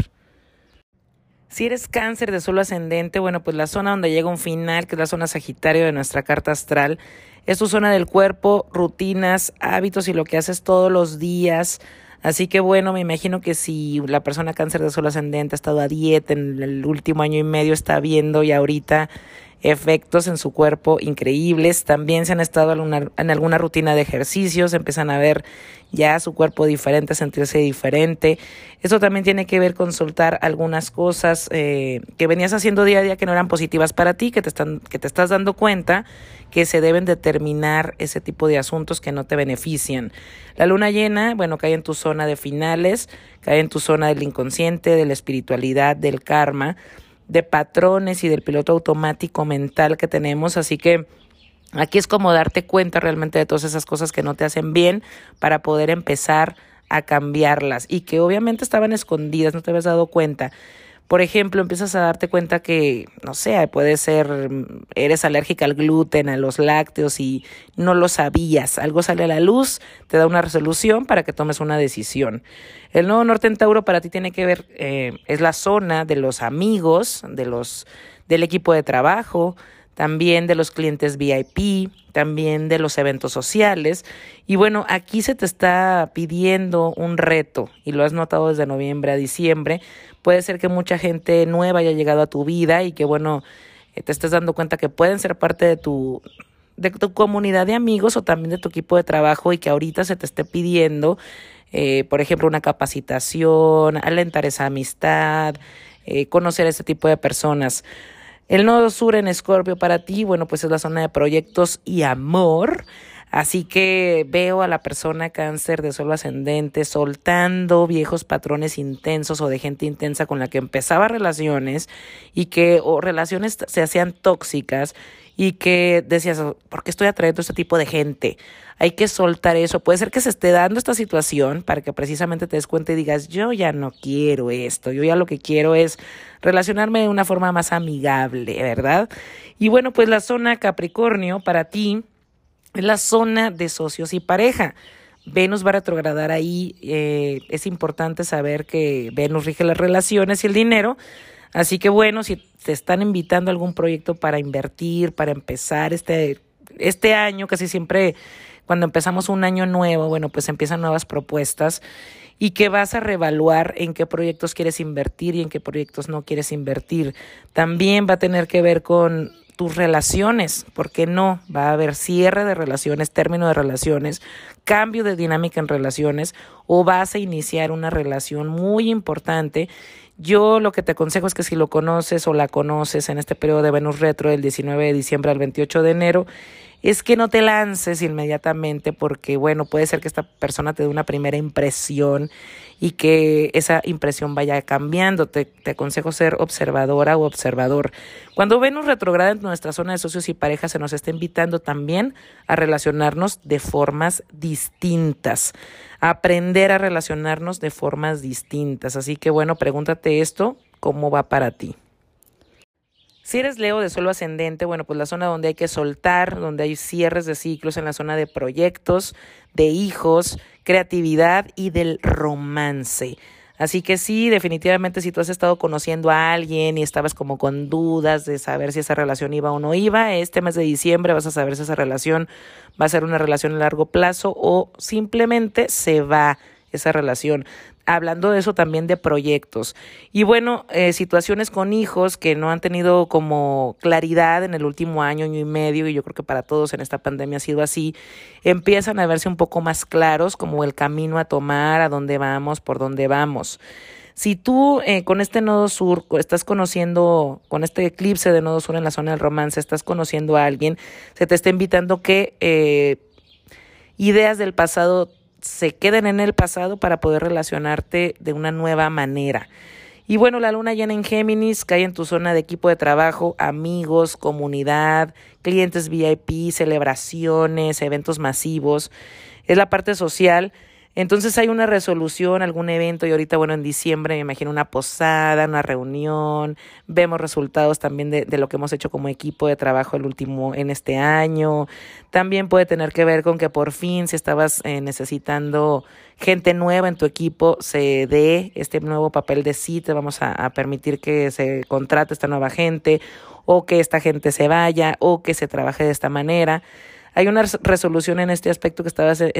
Si eres cáncer de suelo ascendente, bueno, pues la zona donde llega un final, que es la zona sagitario de nuestra carta astral, es tu zona del cuerpo, rutinas, hábitos y lo que haces todos los días, Así que bueno, me imagino que si la persona cáncer de suelo ascendente ha estado a dieta en el último año y medio, está viendo y ahorita efectos en su cuerpo increíbles. También se han estado en alguna rutina de ejercicios, empiezan a ver ya su cuerpo diferente, sentirse diferente. Eso también tiene que ver con soltar algunas cosas eh, que venías haciendo día a día que no eran positivas para ti, que te, están, que te estás dando cuenta que se deben determinar ese tipo de asuntos que no te benefician. La luna llena, bueno, cae en tu zona de finales, cae en tu zona del inconsciente, de la espiritualidad, del karma, de patrones y del piloto automático mental que tenemos, así que Aquí es como darte cuenta realmente de todas esas cosas que no te hacen bien para poder empezar a cambiarlas y que obviamente estaban escondidas, no te habías dado cuenta. Por ejemplo, empiezas a darte cuenta que, no sé, puede ser, eres alérgica al gluten, a los lácteos y no lo sabías. Algo sale a la luz, te da una resolución para que tomes una decisión. El nuevo norte en Tauro para ti tiene que ver, eh, es la zona de los amigos, de los, del equipo de trabajo, también de los clientes VIP, también de los eventos sociales. Y bueno, aquí se te está pidiendo un reto y lo has notado desde noviembre a diciembre. Puede ser que mucha gente nueva haya llegado a tu vida y que bueno, eh, te estés dando cuenta que pueden ser parte de tu de tu comunidad de amigos o también de tu equipo de trabajo y que ahorita se te esté pidiendo, eh, por ejemplo, una capacitación, alentar esa amistad, eh, conocer a este tipo de personas. El nodo sur en Escorpio para ti, bueno, pues es la zona de proyectos y amor. Así que veo a la persona cáncer de suelo ascendente soltando viejos patrones intensos o de gente intensa con la que empezaba relaciones y que o relaciones se hacían tóxicas y que decías, ¿por qué estoy atrayendo a este tipo de gente? Hay que soltar eso. Puede ser que se esté dando esta situación para que precisamente te des cuenta y digas, yo ya no quiero esto, yo ya lo que quiero es relacionarme de una forma más amigable, ¿verdad? Y bueno, pues la zona Capricornio para ti es la zona de socios y pareja. Venus va a retrogradar ahí. Eh, es importante saber que Venus rige las relaciones y el dinero. Así que bueno, si te están invitando a algún proyecto para invertir, para empezar este, este año, casi siempre cuando empezamos un año nuevo, bueno, pues empiezan nuevas propuestas y que vas a reevaluar en qué proyectos quieres invertir y en qué proyectos no quieres invertir. También va a tener que ver con tus relaciones, porque no, va a haber cierre de relaciones, término de relaciones, cambio de dinámica en relaciones o vas a iniciar una relación muy importante yo lo que te aconsejo es que si lo conoces o la conoces en este periodo de Venus retro del 19 de diciembre al 28 de enero, es que no te lances inmediatamente porque, bueno, puede ser que esta persona te dé una primera impresión y que esa impresión vaya cambiando. Te, te aconsejo ser observadora o observador. Cuando Venus retrograda en nuestra zona de socios y parejas, se nos está invitando también a relacionarnos de formas distintas, a aprender a relacionarnos de formas distintas. Así que, bueno, pregúntate esto, ¿cómo va para ti? Si eres Leo de suelo ascendente, bueno, pues la zona donde hay que soltar, donde hay cierres de ciclos, en la zona de proyectos, de hijos, creatividad y del romance. Así que sí, definitivamente si tú has estado conociendo a alguien y estabas como con dudas de saber si esa relación iba o no iba, este mes de diciembre vas a saber si esa relación va a ser una relación a largo plazo o simplemente se va esa relación hablando de eso también de proyectos. Y bueno, eh, situaciones con hijos que no han tenido como claridad en el último año, año y medio, y yo creo que para todos en esta pandemia ha sido así, empiezan a verse un poco más claros como el camino a tomar, a dónde vamos, por dónde vamos. Si tú eh, con este nodo sur estás conociendo, con este eclipse de nodo sur en la zona del romance, estás conociendo a alguien, se te está invitando que eh, ideas del pasado se queden en el pasado para poder relacionarte de una nueva manera. Y bueno, la luna llena en Géminis cae en tu zona de equipo de trabajo, amigos, comunidad, clientes VIP, celebraciones, eventos masivos. Es la parte social entonces hay una resolución, algún evento y ahorita, bueno, en diciembre me imagino una posada, una reunión, vemos resultados también de, de, lo que hemos hecho como equipo de trabajo el último en este año. También puede tener que ver con que por fin si estabas eh, necesitando gente nueva en tu equipo, se dé este nuevo papel de sí, te vamos a, a permitir que se contrate esta nueva gente o que esta gente se vaya o que se trabaje de esta manera. Hay una resolución en este aspecto que estabas eh,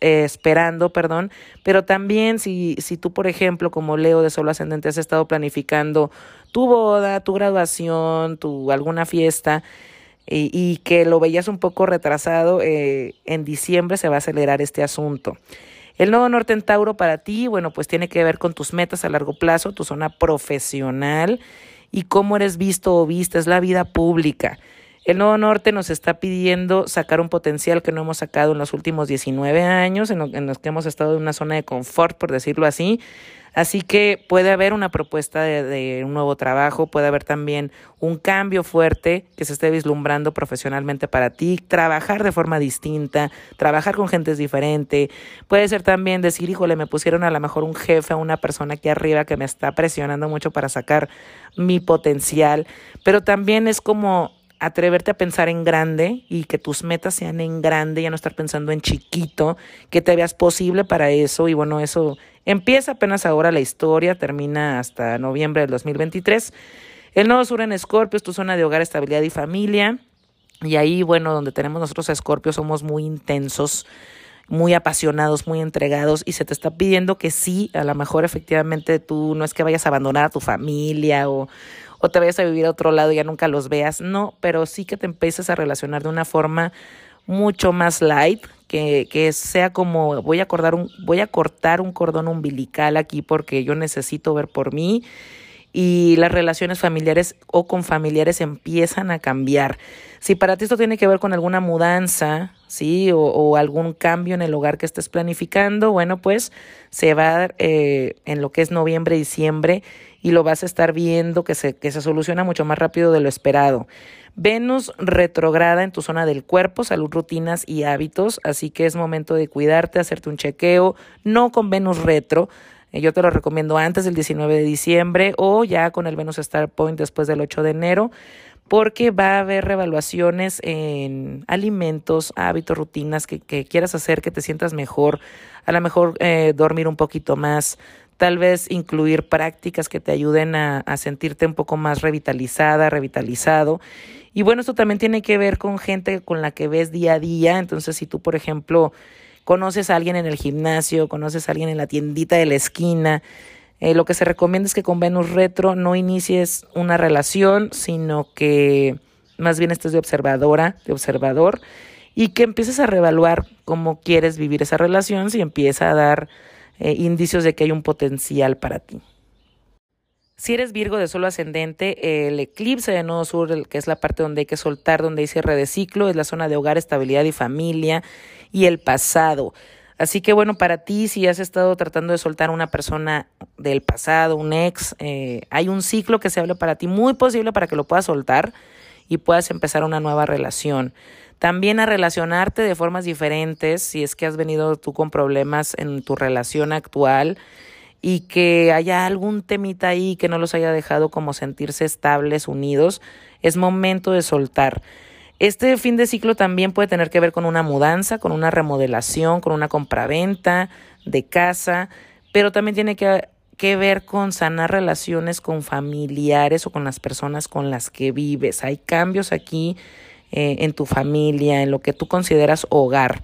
esperando, perdón, pero también si, si tú, por ejemplo, como Leo de Solo Ascendente, has estado planificando tu boda, tu graduación, tu alguna fiesta, y, y que lo veías un poco retrasado, eh, en diciembre se va a acelerar este asunto. El nodo norte en Tauro para ti, bueno, pues tiene que ver con tus metas a largo plazo, tu zona profesional y cómo eres visto o vista, es la vida pública. El Nuevo Norte nos está pidiendo sacar un potencial que no hemos sacado en los últimos 19 años, en, los que hemos estado en una zona de confort, por decirlo así. Así que puede haber una propuesta de, un nuevo trabajo, puede haber también un cambio fuerte que se esté vislumbrando profesionalmente para ti, trabajar de forma distinta, trabajar con gente diferente. Puede ser también decir, híjole, me pusieron a lo mejor un jefe, una persona aquí arriba que me está presionando mucho para sacar mi potencial, pero también es como atreverte a pensar en grande y que tus metas sean en grande, ya no estar pensando en chiquito, que te veas posible para eso y bueno, eso empieza apenas ahora la historia, termina hasta noviembre del 2023. El nodo sur en Escorpio es tu zona de hogar, estabilidad y familia. Y ahí, bueno, donde tenemos nosotros a Escorpio, somos muy intensos, muy apasionados, muy entregados y se te está pidiendo que sí, a lo mejor efectivamente tú no es que vayas a abandonar a tu familia o, o te vayas a vivir a otro lado y ya nunca los veas, no, pero sí que te empieces a relacionar de una forma mucho más light, que, que sea como voy a acordar un, voy a cortar un cordón umbilical aquí porque yo necesito ver por mí y las relaciones familiares o con familiares empiezan a cambiar. Si para ti esto tiene que ver con alguna mudanza, ¿sí? O, o algún cambio en el hogar que estés planificando, bueno, pues se va eh, en lo que es noviembre, diciembre y lo vas a estar viendo que se, que se soluciona mucho más rápido de lo esperado. Venus retrograda en tu zona del cuerpo, salud, rutinas y hábitos, así que es momento de cuidarte, hacerte un chequeo, no con Venus retro, eh, yo te lo recomiendo antes del 19 de diciembre o ya con el Venus Star Point después del 8 de enero, porque va a haber revaluaciones en alimentos, hábitos, rutinas que, que quieras hacer, que te sientas mejor, a lo mejor eh, dormir un poquito más, tal vez incluir prácticas que te ayuden a, a, sentirte un poco más revitalizada, revitalizado. Y bueno, esto también tiene que ver con gente con la que ves día a día. Entonces, si tú, por ejemplo, conoces a alguien en el gimnasio, conoces a alguien en la tiendita de la esquina, eh, lo que se recomienda es que con Venus Retro no inicies una relación, sino que más bien estés de observadora, de observador, y que empieces a reevaluar cómo quieres vivir esa relación si empieza a dar eh, indicios de que hay un potencial para ti. Si eres Virgo de solo ascendente, el eclipse de nodo sur, que es la parte donde hay que soltar, donde hay cierre de ciclo, es la zona de hogar, estabilidad y familia y el pasado. Así que bueno, para ti, si has estado tratando de soltar una persona del pasado, un ex, eh, hay un ciclo que se habla para ti muy posible para que lo puedas soltar y puedas empezar una nueva relación. También a relacionarte de formas diferentes, si es que has venido tú con problemas en tu relación actual y que haya algún temita ahí que no los haya dejado como sentirse estables, unidos, es momento de soltar. Este fin de ciclo también puede tener que ver con una mudanza, con una remodelación, con una compraventa de casa, pero también tiene que, que ver con sanar relaciones con familiares o con las personas con las que vives. Hay cambios aquí eh, en tu familia, en lo que tú consideras hogar.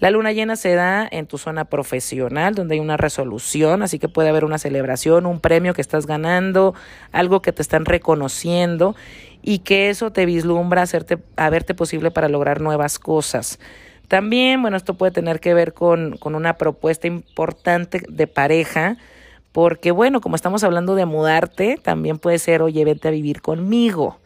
La luna llena se da en tu zona profesional, donde hay una resolución, así que puede haber una celebración, un premio que estás ganando, algo que te están reconociendo y que eso te vislumbra hacerte, a verte posible para lograr nuevas cosas. También, bueno, esto puede tener que ver con, con una propuesta importante de pareja, porque bueno, como estamos hablando de mudarte, también puede ser, oye, vente a vivir conmigo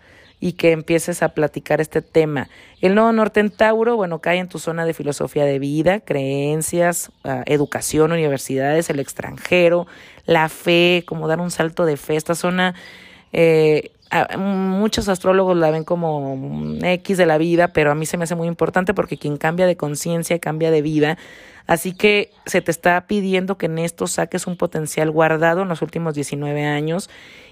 y que empieces a platicar este tema. El nodo norte en Tauro, bueno, cae en tu zona de filosofía de vida, creencias, ah, educación, universidades, el extranjero, la fe, como dar un salto de fe. Esta zona, eh, muchos astrólogos la ven como X de la vida, pero a mí se me hace muy importante porque quien cambia de conciencia cambia de vida. Así que se te está pidiendo que en esto saques un potencial guardado en los últimos 19 años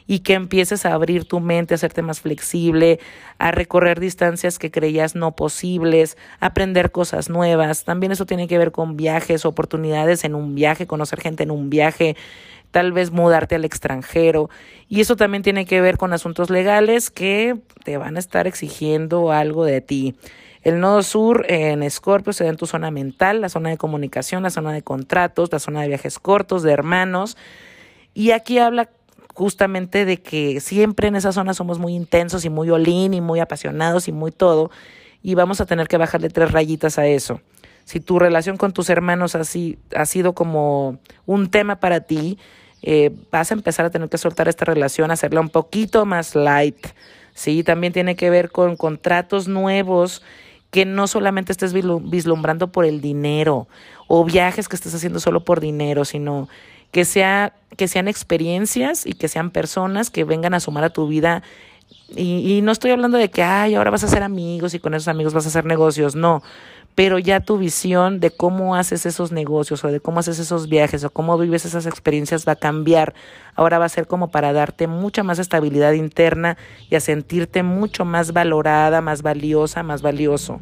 y que empieces a abrir tu mente, a hacerte más flexible, a recorrer distancias que creías no posibles, aprender cosas nuevas. También eso tiene que ver con viajes, oportunidades en un viaje, conocer gente en un viaje, tal vez mudarte al extranjero. Y eso también tiene que ver con asuntos legales que te van a estar exigiendo algo de ti. El nodo sur en Escorpio se da en tu zona mental, la zona de comunicación, la zona de contratos, la zona de viajes cortos, de hermanos. Y aquí habla justamente de que siempre en esa zona somos muy intensos y muy olín y muy apasionados y muy todo, y vamos a tener que bajarle tres rayitas a eso. Si tu relación con tus hermanos ha sido como un tema para ti, eh, vas a empezar a tener que soltar esta relación, hacerla un poquito más light. Sí, también tiene que ver con contratos nuevos que no solamente estés vislumbrando por el dinero o viajes que estés haciendo solo por dinero, sino que, sea, que sean experiencias y que sean personas que vengan a sumar a tu vida. Y, y no estoy hablando de que, ay, ahora vas a ser amigos y con esos amigos vas a hacer negocios, no pero ya tu visión de cómo haces esos negocios o de cómo haces esos viajes o cómo vives esas experiencias va a cambiar. Ahora va a ser como para darte mucha más estabilidad interna y a sentirte mucho más valorada, más valiosa, más valioso.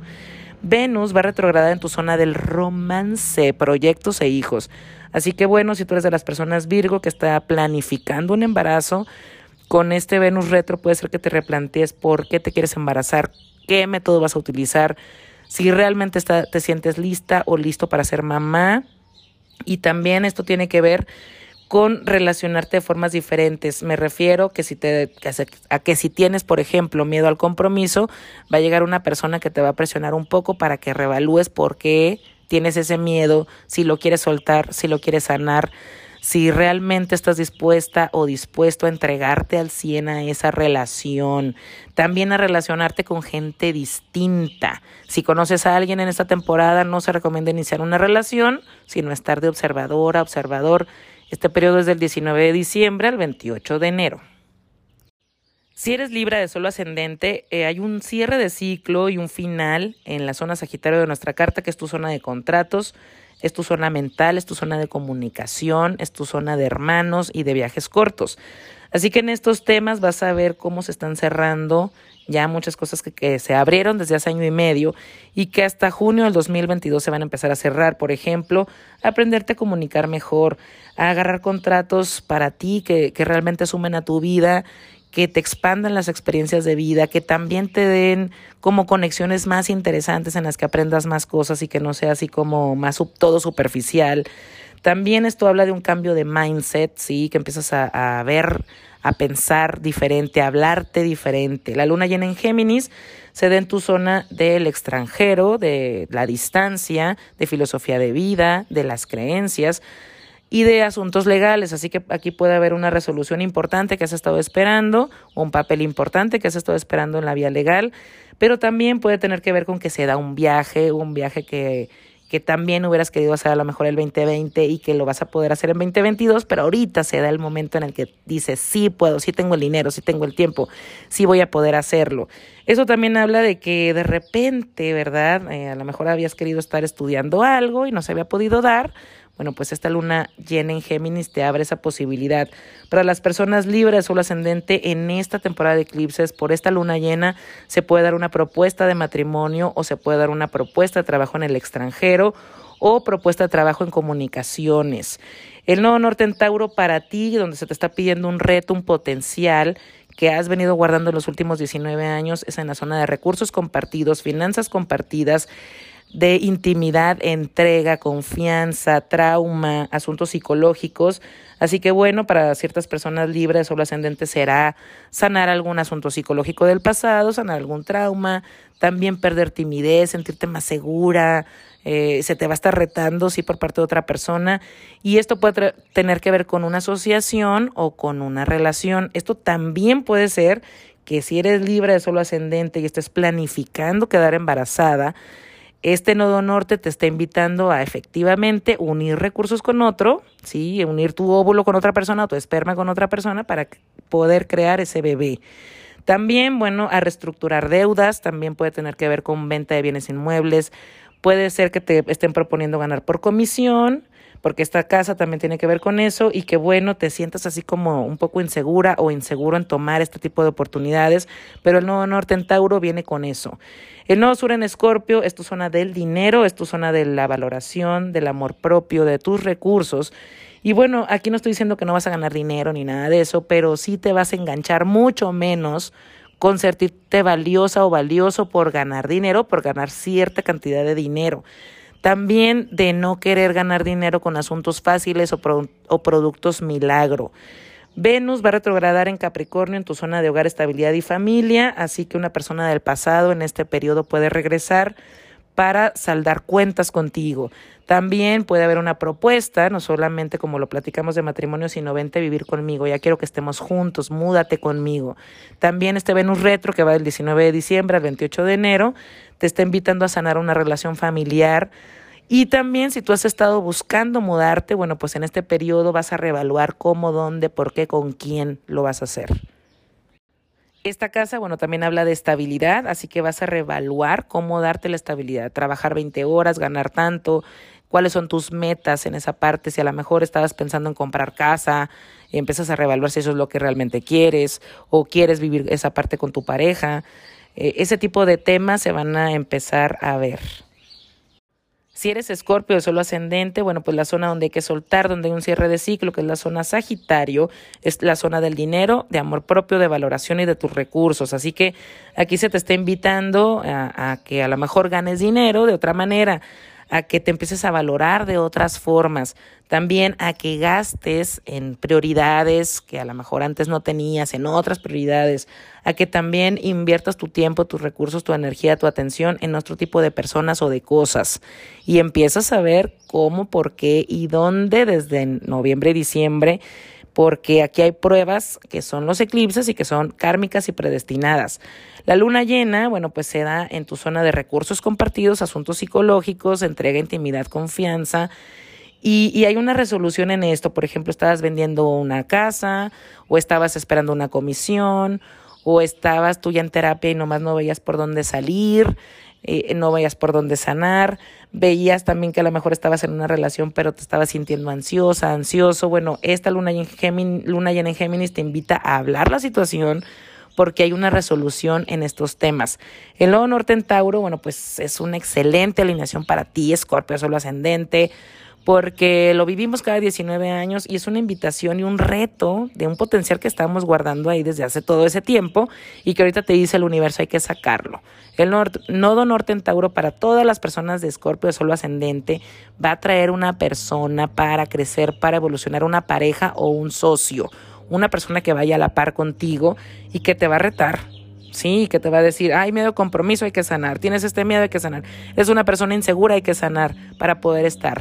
Venus va a retrogradar en tu zona del romance, proyectos e hijos. Así que bueno, si tú eres de las personas Virgo que está planificando un embarazo, con este Venus retro puede ser que te replantees por qué te quieres embarazar, qué método vas a utilizar, si realmente está, te sientes lista o listo para ser mamá. Y también esto tiene que ver con relacionarte de formas diferentes. Me refiero que si te, a que si tienes, por ejemplo, miedo al compromiso, va a llegar una persona que te va a presionar un poco para que revalúes por qué tienes ese miedo, si lo quieres soltar, si lo quieres sanar, si realmente estás dispuesta o dispuesto a entregarte al 100 a esa relación, también a relacionarte con gente distinta. Si conoces a alguien en esta temporada, no se recomienda iniciar una relación, sino estar de observadora, observador. Este periodo es del 19 de diciembre al 28 de enero. Si eres Libra de solo ascendente, eh, hay un cierre de ciclo y un final en la zona Sagitario de nuestra carta, que es tu zona de contratos, es tu zona mental, es tu zona de comunicación, es tu zona de hermanos y de viajes cortos. Así que en estos temas vas a ver cómo se están cerrando ya muchas cosas que, que, se abrieron desde hace año y medio y que hasta junio del 2022 se van a empezar a cerrar. Por ejemplo, aprenderte a comunicar mejor, a agarrar contratos para ti que, que realmente sumen a tu vida que te expandan las experiencias de vida, que también te den como conexiones más interesantes en las que aprendas más cosas y que no sea así como más todo superficial. También esto habla de un cambio de mindset, sí, que empiezas a, a ver, a pensar diferente, a hablarte diferente. La luna llena en Géminis se da en tu zona del extranjero, de la distancia, de filosofía de vida, de las creencias y de asuntos legales. Así que aquí puede haber una resolución importante que has estado esperando, un papel importante que has estado esperando en la vía legal, pero también puede tener que ver con que se da un viaje, un viaje que, que también hubieras querido hacer a lo mejor el 2020 y que lo vas a poder hacer en 2022, pero ahorita se da el momento en el que dices, sí puedo, sí tengo el dinero, sí tengo el tiempo, sí voy a poder hacerlo. Eso también habla de que de repente, ¿verdad? Eh, a lo mejor habías querido estar estudiando algo y no se había podido dar, bueno, pues esta luna llena en Géminis te abre esa posibilidad. Para las personas libres o ascendente, en esta temporada de eclipses, por esta luna llena, se puede dar una propuesta de matrimonio o se puede dar una propuesta de trabajo en el extranjero o propuesta de trabajo en comunicaciones. El nodo norte en Tauro para ti, donde se te está pidiendo un reto, un potencial que has venido guardando en los últimos 19 años, es en la zona de recursos compartidos, finanzas compartidas, de intimidad, entrega, confianza, trauma, asuntos psicológicos. Así que bueno, para ciertas personas libres o ascendentes será sanar algún asunto psicológico del pasado, sanar algún trauma, también perder timidez, sentirte más segura, eh, se te va a estar retando, sí, por parte de otra persona. Y esto puede tener que ver con una asociación o con una relación. Esto también puede ser que si eres libre de solo ascendente y estés planificando quedar embarazada, este nodo norte te está invitando a efectivamente unir recursos con otro, ¿sí? unir tu óvulo con otra persona, tu esperma con otra persona para poder crear ese bebé. También, bueno, a reestructurar deudas, también puede tener que ver con venta de bienes inmuebles, puede ser que te estén proponiendo ganar por comisión, porque esta casa también tiene que ver con eso y que bueno, te sientas así como un poco insegura o inseguro en tomar este tipo de oportunidades, pero el nodo norte en Tauro viene con eso. El nodo sur en Escorpio es tu zona del dinero, es tu zona de la valoración, del amor propio, de tus recursos. Y bueno, aquí no estoy diciendo que no vas a ganar dinero ni nada de eso, pero sí te vas a enganchar mucho menos con sentirte valiosa o valioso por ganar dinero, por ganar cierta cantidad de dinero. También de no querer ganar dinero con asuntos fáciles o, o productos milagro. Venus va a retrogradar en Capricornio en tu zona de hogar, estabilidad y familia, así que una persona del pasado en este periodo puede regresar para saldar cuentas contigo. También puede haber una propuesta, no solamente como lo platicamos de matrimonio, sino vente a vivir conmigo, ya quiero que estemos juntos, múdate conmigo. También este Venus retro que va del 19 de diciembre al 28 de enero, te está invitando a sanar una relación familiar. Y también si tú has estado buscando mudarte, bueno, pues en este periodo vas a reevaluar cómo, dónde, por qué, con quién lo vas a hacer. Esta casa, bueno, también habla de estabilidad, así que vas a reevaluar cómo darte la estabilidad, trabajar 20 horas, ganar tanto, cuáles son tus metas en esa parte, si a lo mejor estabas pensando en comprar casa, y empiezas a reevaluar si eso es lo que realmente quieres o quieres vivir esa parte con tu pareja. Eh, ese tipo de temas se van a empezar a ver. Si eres escorpio de solo ascendente, bueno, pues la zona donde hay que soltar, donde hay un cierre de ciclo, que es la zona sagitario, es la zona del dinero, de amor propio, de valoración y de tus recursos. Así que aquí se te está invitando a, a que a lo mejor ganes dinero de otra manera a que te empieces a valorar de otras formas, también a que gastes en prioridades que a lo mejor antes no tenías, en otras prioridades, a que también inviertas tu tiempo, tus recursos, tu energía, tu atención en otro tipo de personas o de cosas. Y empiezas a ver cómo, por qué y dónde desde noviembre diciembre porque aquí hay pruebas que son los eclipses y que son kármicas y predestinadas. La luna llena, bueno, pues se da en tu zona de recursos compartidos, asuntos psicológicos, entrega, intimidad, confianza. Y, hay una resolución en esto, por ejemplo, estabas vendiendo una casa o estabas esperando una comisión o estabas tú ya en terapia y nomás no veías por dónde salir, eh, no veías por dónde sanar, veías también que a lo mejor estabas en una relación pero te estabas sintiendo ansiosa, ansioso. Bueno, esta luna llena en Géminis, luna en Géminis te invita a hablar la situación porque hay una resolución en estos temas. El nuevo norte en Tauro, bueno, pues es una excelente alineación para ti, Escorpio, solo ascendente, porque lo vivimos cada 19 años y es una invitación y un reto de un potencial que estábamos guardando ahí desde hace todo ese tiempo y que ahorita te dice el universo hay que sacarlo. El nodo norte en Tauro para todas las personas de Escorpio de solo ascendente va a traer una persona para crecer, para evolucionar, una pareja o un socio, una persona que vaya a la par contigo y que te va a retar, Sí, que te va a decir, ay, miedo compromiso, hay que sanar. Tienes este miedo, hay que sanar. Es una persona insegura, hay que sanar para poder estar.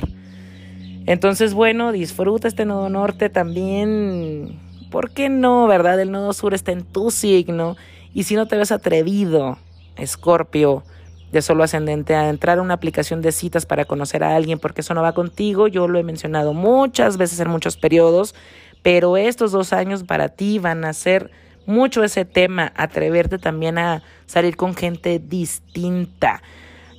Entonces, bueno, disfruta este nodo norte también. ¿Por qué no, verdad? El nodo sur está en tu signo. Y si no te ves atrevido, Escorpio, de solo ascendente, a entrar a una aplicación de citas para conocer a alguien, porque eso no va contigo, yo lo he mencionado muchas veces en muchos periodos, pero estos dos años para ti van a ser mucho ese tema, atreverte también a salir con gente distinta.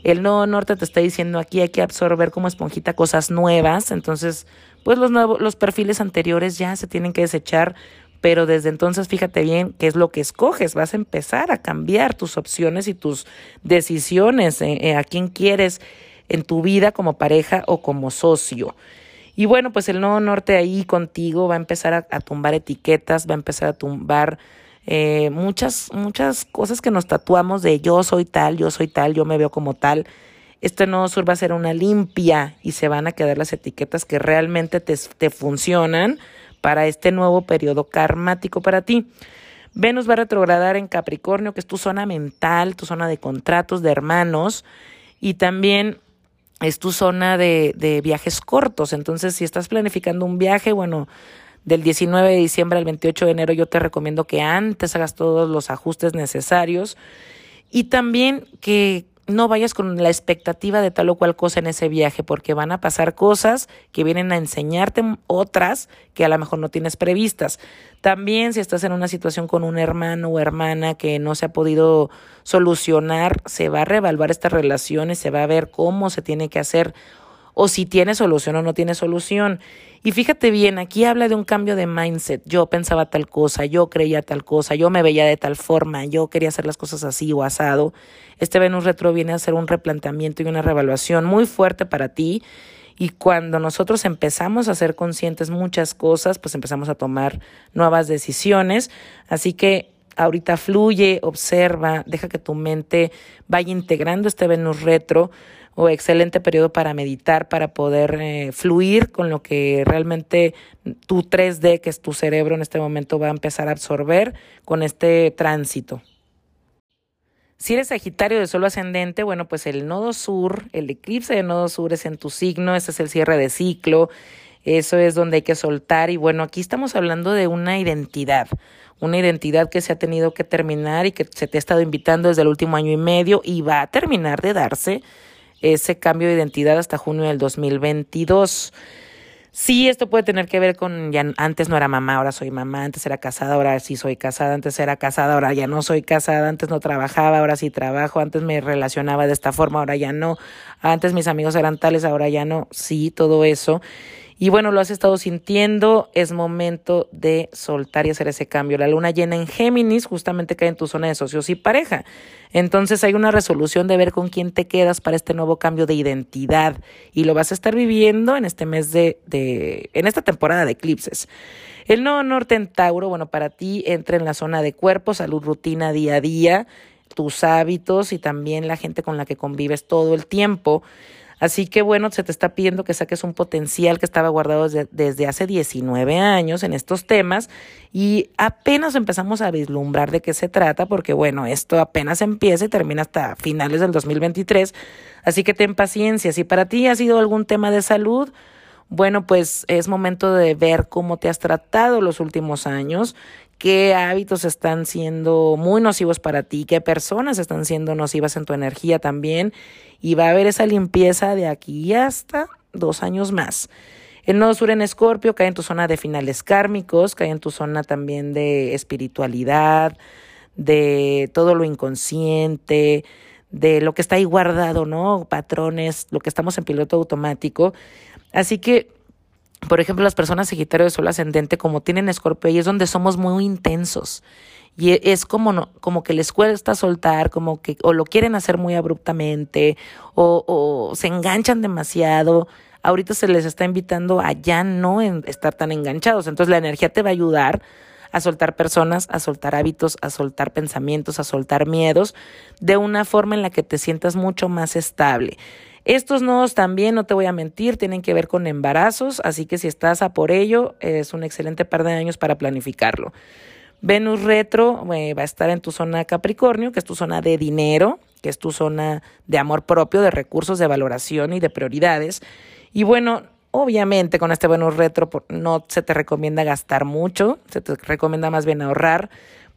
El nodo norte te está diciendo aquí hay que absorber como esponjita cosas nuevas, entonces pues los, nuevos, los perfiles anteriores ya se tienen que desechar, pero desde entonces fíjate bien qué es lo que escoges, vas a empezar a cambiar tus opciones y tus decisiones, eh, eh, a quién quieres en tu vida como pareja o como socio. Y bueno, pues el Nodo Norte ahí contigo va a empezar a, tumbar etiquetas, va a empezar a tumbar eh, muchas, muchas cosas que nos tatuamos de yo soy tal, yo soy tal, yo me veo como tal. Este Nodo Sur va a ser una limpia y se van a quedar las etiquetas que realmente te, te funcionan para este nuevo periodo karmático para ti. Venus va a retrogradar en Capricornio, que es tu zona mental, tu zona de contratos, de hermanos, y también es tu zona de, de viajes cortos. Entonces, si estás planificando un viaje, bueno, del 19 de diciembre al 28 de enero, yo te recomiendo que antes hagas todos los ajustes necesarios y también que no vayas con la expectativa de tal o cual cosa en ese viaje, porque van a pasar cosas que vienen a enseñarte otras que a lo mejor no tienes previstas. También si estás en una situación con un hermano o hermana que no se ha podido solucionar, se va a reevaluar esta relación y se va a ver cómo se tiene que hacer o si tiene solución o no tiene solución. Y fíjate bien, aquí habla de un cambio de mindset. Yo pensaba tal cosa, yo creía tal cosa, yo me veía de tal forma, yo quería hacer las cosas así o asado. Este Venus retro viene a hacer un replanteamiento y una revaluación muy fuerte para ti. Y cuando nosotros empezamos a ser conscientes muchas cosas, pues empezamos a tomar nuevas decisiones. Así que ahorita fluye, observa, deja que tu mente vaya integrando este Venus retro o excelente periodo para meditar, para poder eh, fluir con lo que realmente tu 3D, que es tu cerebro en este momento, va a empezar a absorber con este tránsito. Si eres Sagitario de Sol ascendente, bueno, pues el nodo sur, el eclipse de nodo sur es en tu signo, este es el cierre de ciclo, eso es donde hay que soltar y bueno, aquí estamos hablando de una identidad, una identidad que se ha tenido que terminar y que se te ha estado invitando desde el último año y medio y va a terminar de darse ese cambio de identidad hasta junio del 2022. Sí, esto puede tener que ver con, ya antes no era mamá, ahora soy mamá, antes era casada, ahora sí soy casada, antes era casada, ahora ya no soy casada, antes no trabajaba, ahora sí trabajo, antes me relacionaba de esta forma, ahora ya no, antes mis amigos eran tales, ahora ya no, sí, todo eso. Y bueno, lo has estado sintiendo, es momento de soltar y hacer ese cambio. La luna llena en Géminis justamente cae en tu zona de socios y pareja. Entonces hay una resolución de ver con quién te quedas para este nuevo cambio de identidad y lo vas a estar viviendo en este mes de, de en esta temporada de eclipses. El nodo norte en Tauro, bueno, para ti entra en la zona de cuerpo, salud, rutina, día a día, tus hábitos y también la gente con la que convives todo el tiempo. Así que bueno, se te está pidiendo que saques un potencial que estaba guardado desde, hace 19 años en estos temas y apenas empezamos a vislumbrar de qué se trata porque bueno, esto apenas empieza y termina hasta finales del 2023. Así que ten paciencia. Si para ti ha sido algún tema de salud, bueno, pues es momento de ver cómo te has tratado los últimos años, qué hábitos están siendo muy nocivos para ti, qué personas están siendo nocivas en tu energía también, y va a haber esa limpieza de aquí hasta dos años más. El nodo sur en Escorpio cae en tu zona de finales kármicos, cae en tu zona también de espiritualidad, de todo lo inconsciente, de lo que está ahí guardado, ¿no? Patrones, lo que estamos en piloto automático. Así que por ejemplo, las personas Sagitario de Sol ascendente, como tienen Escorpio, y es donde somos muy intensos. Y e, es como, no, como que les cuesta soltar, como que o lo quieren hacer muy abruptamente, o, o se enganchan demasiado. Ahorita se les está invitando a ya no estar tan enganchados. Entonces la energía te va a ayudar a soltar personas, a soltar hábitos, a soltar pensamientos, a soltar miedos, de una forma en la que te sientas mucho más estable. Estos nodos también, no te voy a mentir, tienen que ver con embarazos, así que si estás a por ello, es un excelente par de años para planificarlo. Venus retro eh, va a estar en tu zona Capricornio, que es tu zona de dinero, que es tu zona de amor propio, de recursos, de valoración y de prioridades. Y bueno, obviamente con este Venus retro no se te recomienda gastar mucho, se te recomienda más bien ahorrar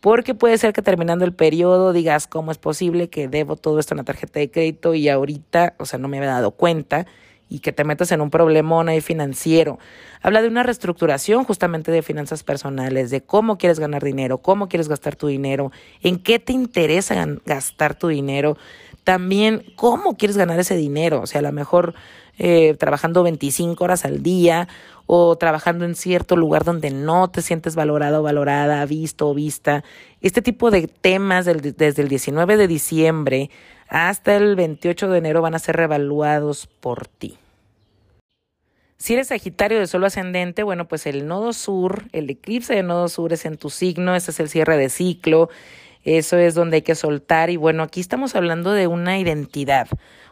porque puede ser que terminando el periodo digas cómo es posible que debo todo esto en la tarjeta de crédito y ahorita, o sea, no me había dado cuenta y que te metas en un problemón ahí financiero. Habla de una reestructuración justamente de finanzas personales, de cómo quieres ganar dinero, cómo quieres gastar tu dinero, en qué te interesa gastar tu dinero, también cómo quieres ganar ese dinero, o sea, a lo mejor eh, trabajando 25 horas al día o trabajando en cierto lugar donde no te sientes valorado o valorada, visto o vista. Este tipo de temas desde el 19 de diciembre hasta el 28 de enero van a ser revaluados por ti. Si eres Sagitario de Sol ascendente, bueno, pues el nodo sur, el eclipse de nodo sur es en tu signo, este es el cierre de ciclo, eso es donde hay que soltar y bueno, aquí estamos hablando de una identidad,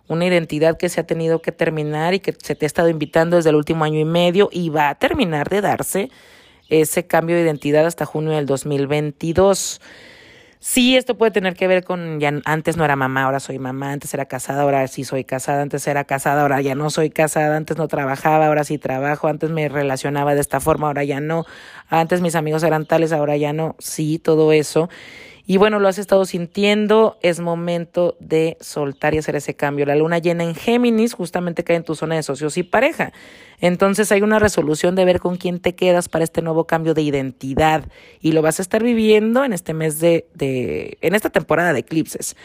una identidad que se ha tenido que terminar y que se te ha estado invitando desde el último año y medio y va a terminar de darse ese cambio de identidad hasta junio del 2022. Sí, esto puede tener que ver con, ya antes no era mamá, ahora soy mamá, antes era casada, ahora sí soy casada, antes era casada, ahora ya no soy casada, antes no trabajaba, ahora sí trabajo, antes me relacionaba de esta forma, ahora ya no, antes mis amigos eran tales, ahora ya no, sí, todo eso. Y bueno, lo has estado sintiendo, es momento de soltar y hacer ese cambio. La luna llena en Géminis justamente cae en tu zona de socios y pareja. Entonces hay una resolución de ver con quién te quedas para este nuevo cambio de identidad y lo vas a estar viviendo en este mes de, de en esta temporada de eclipses.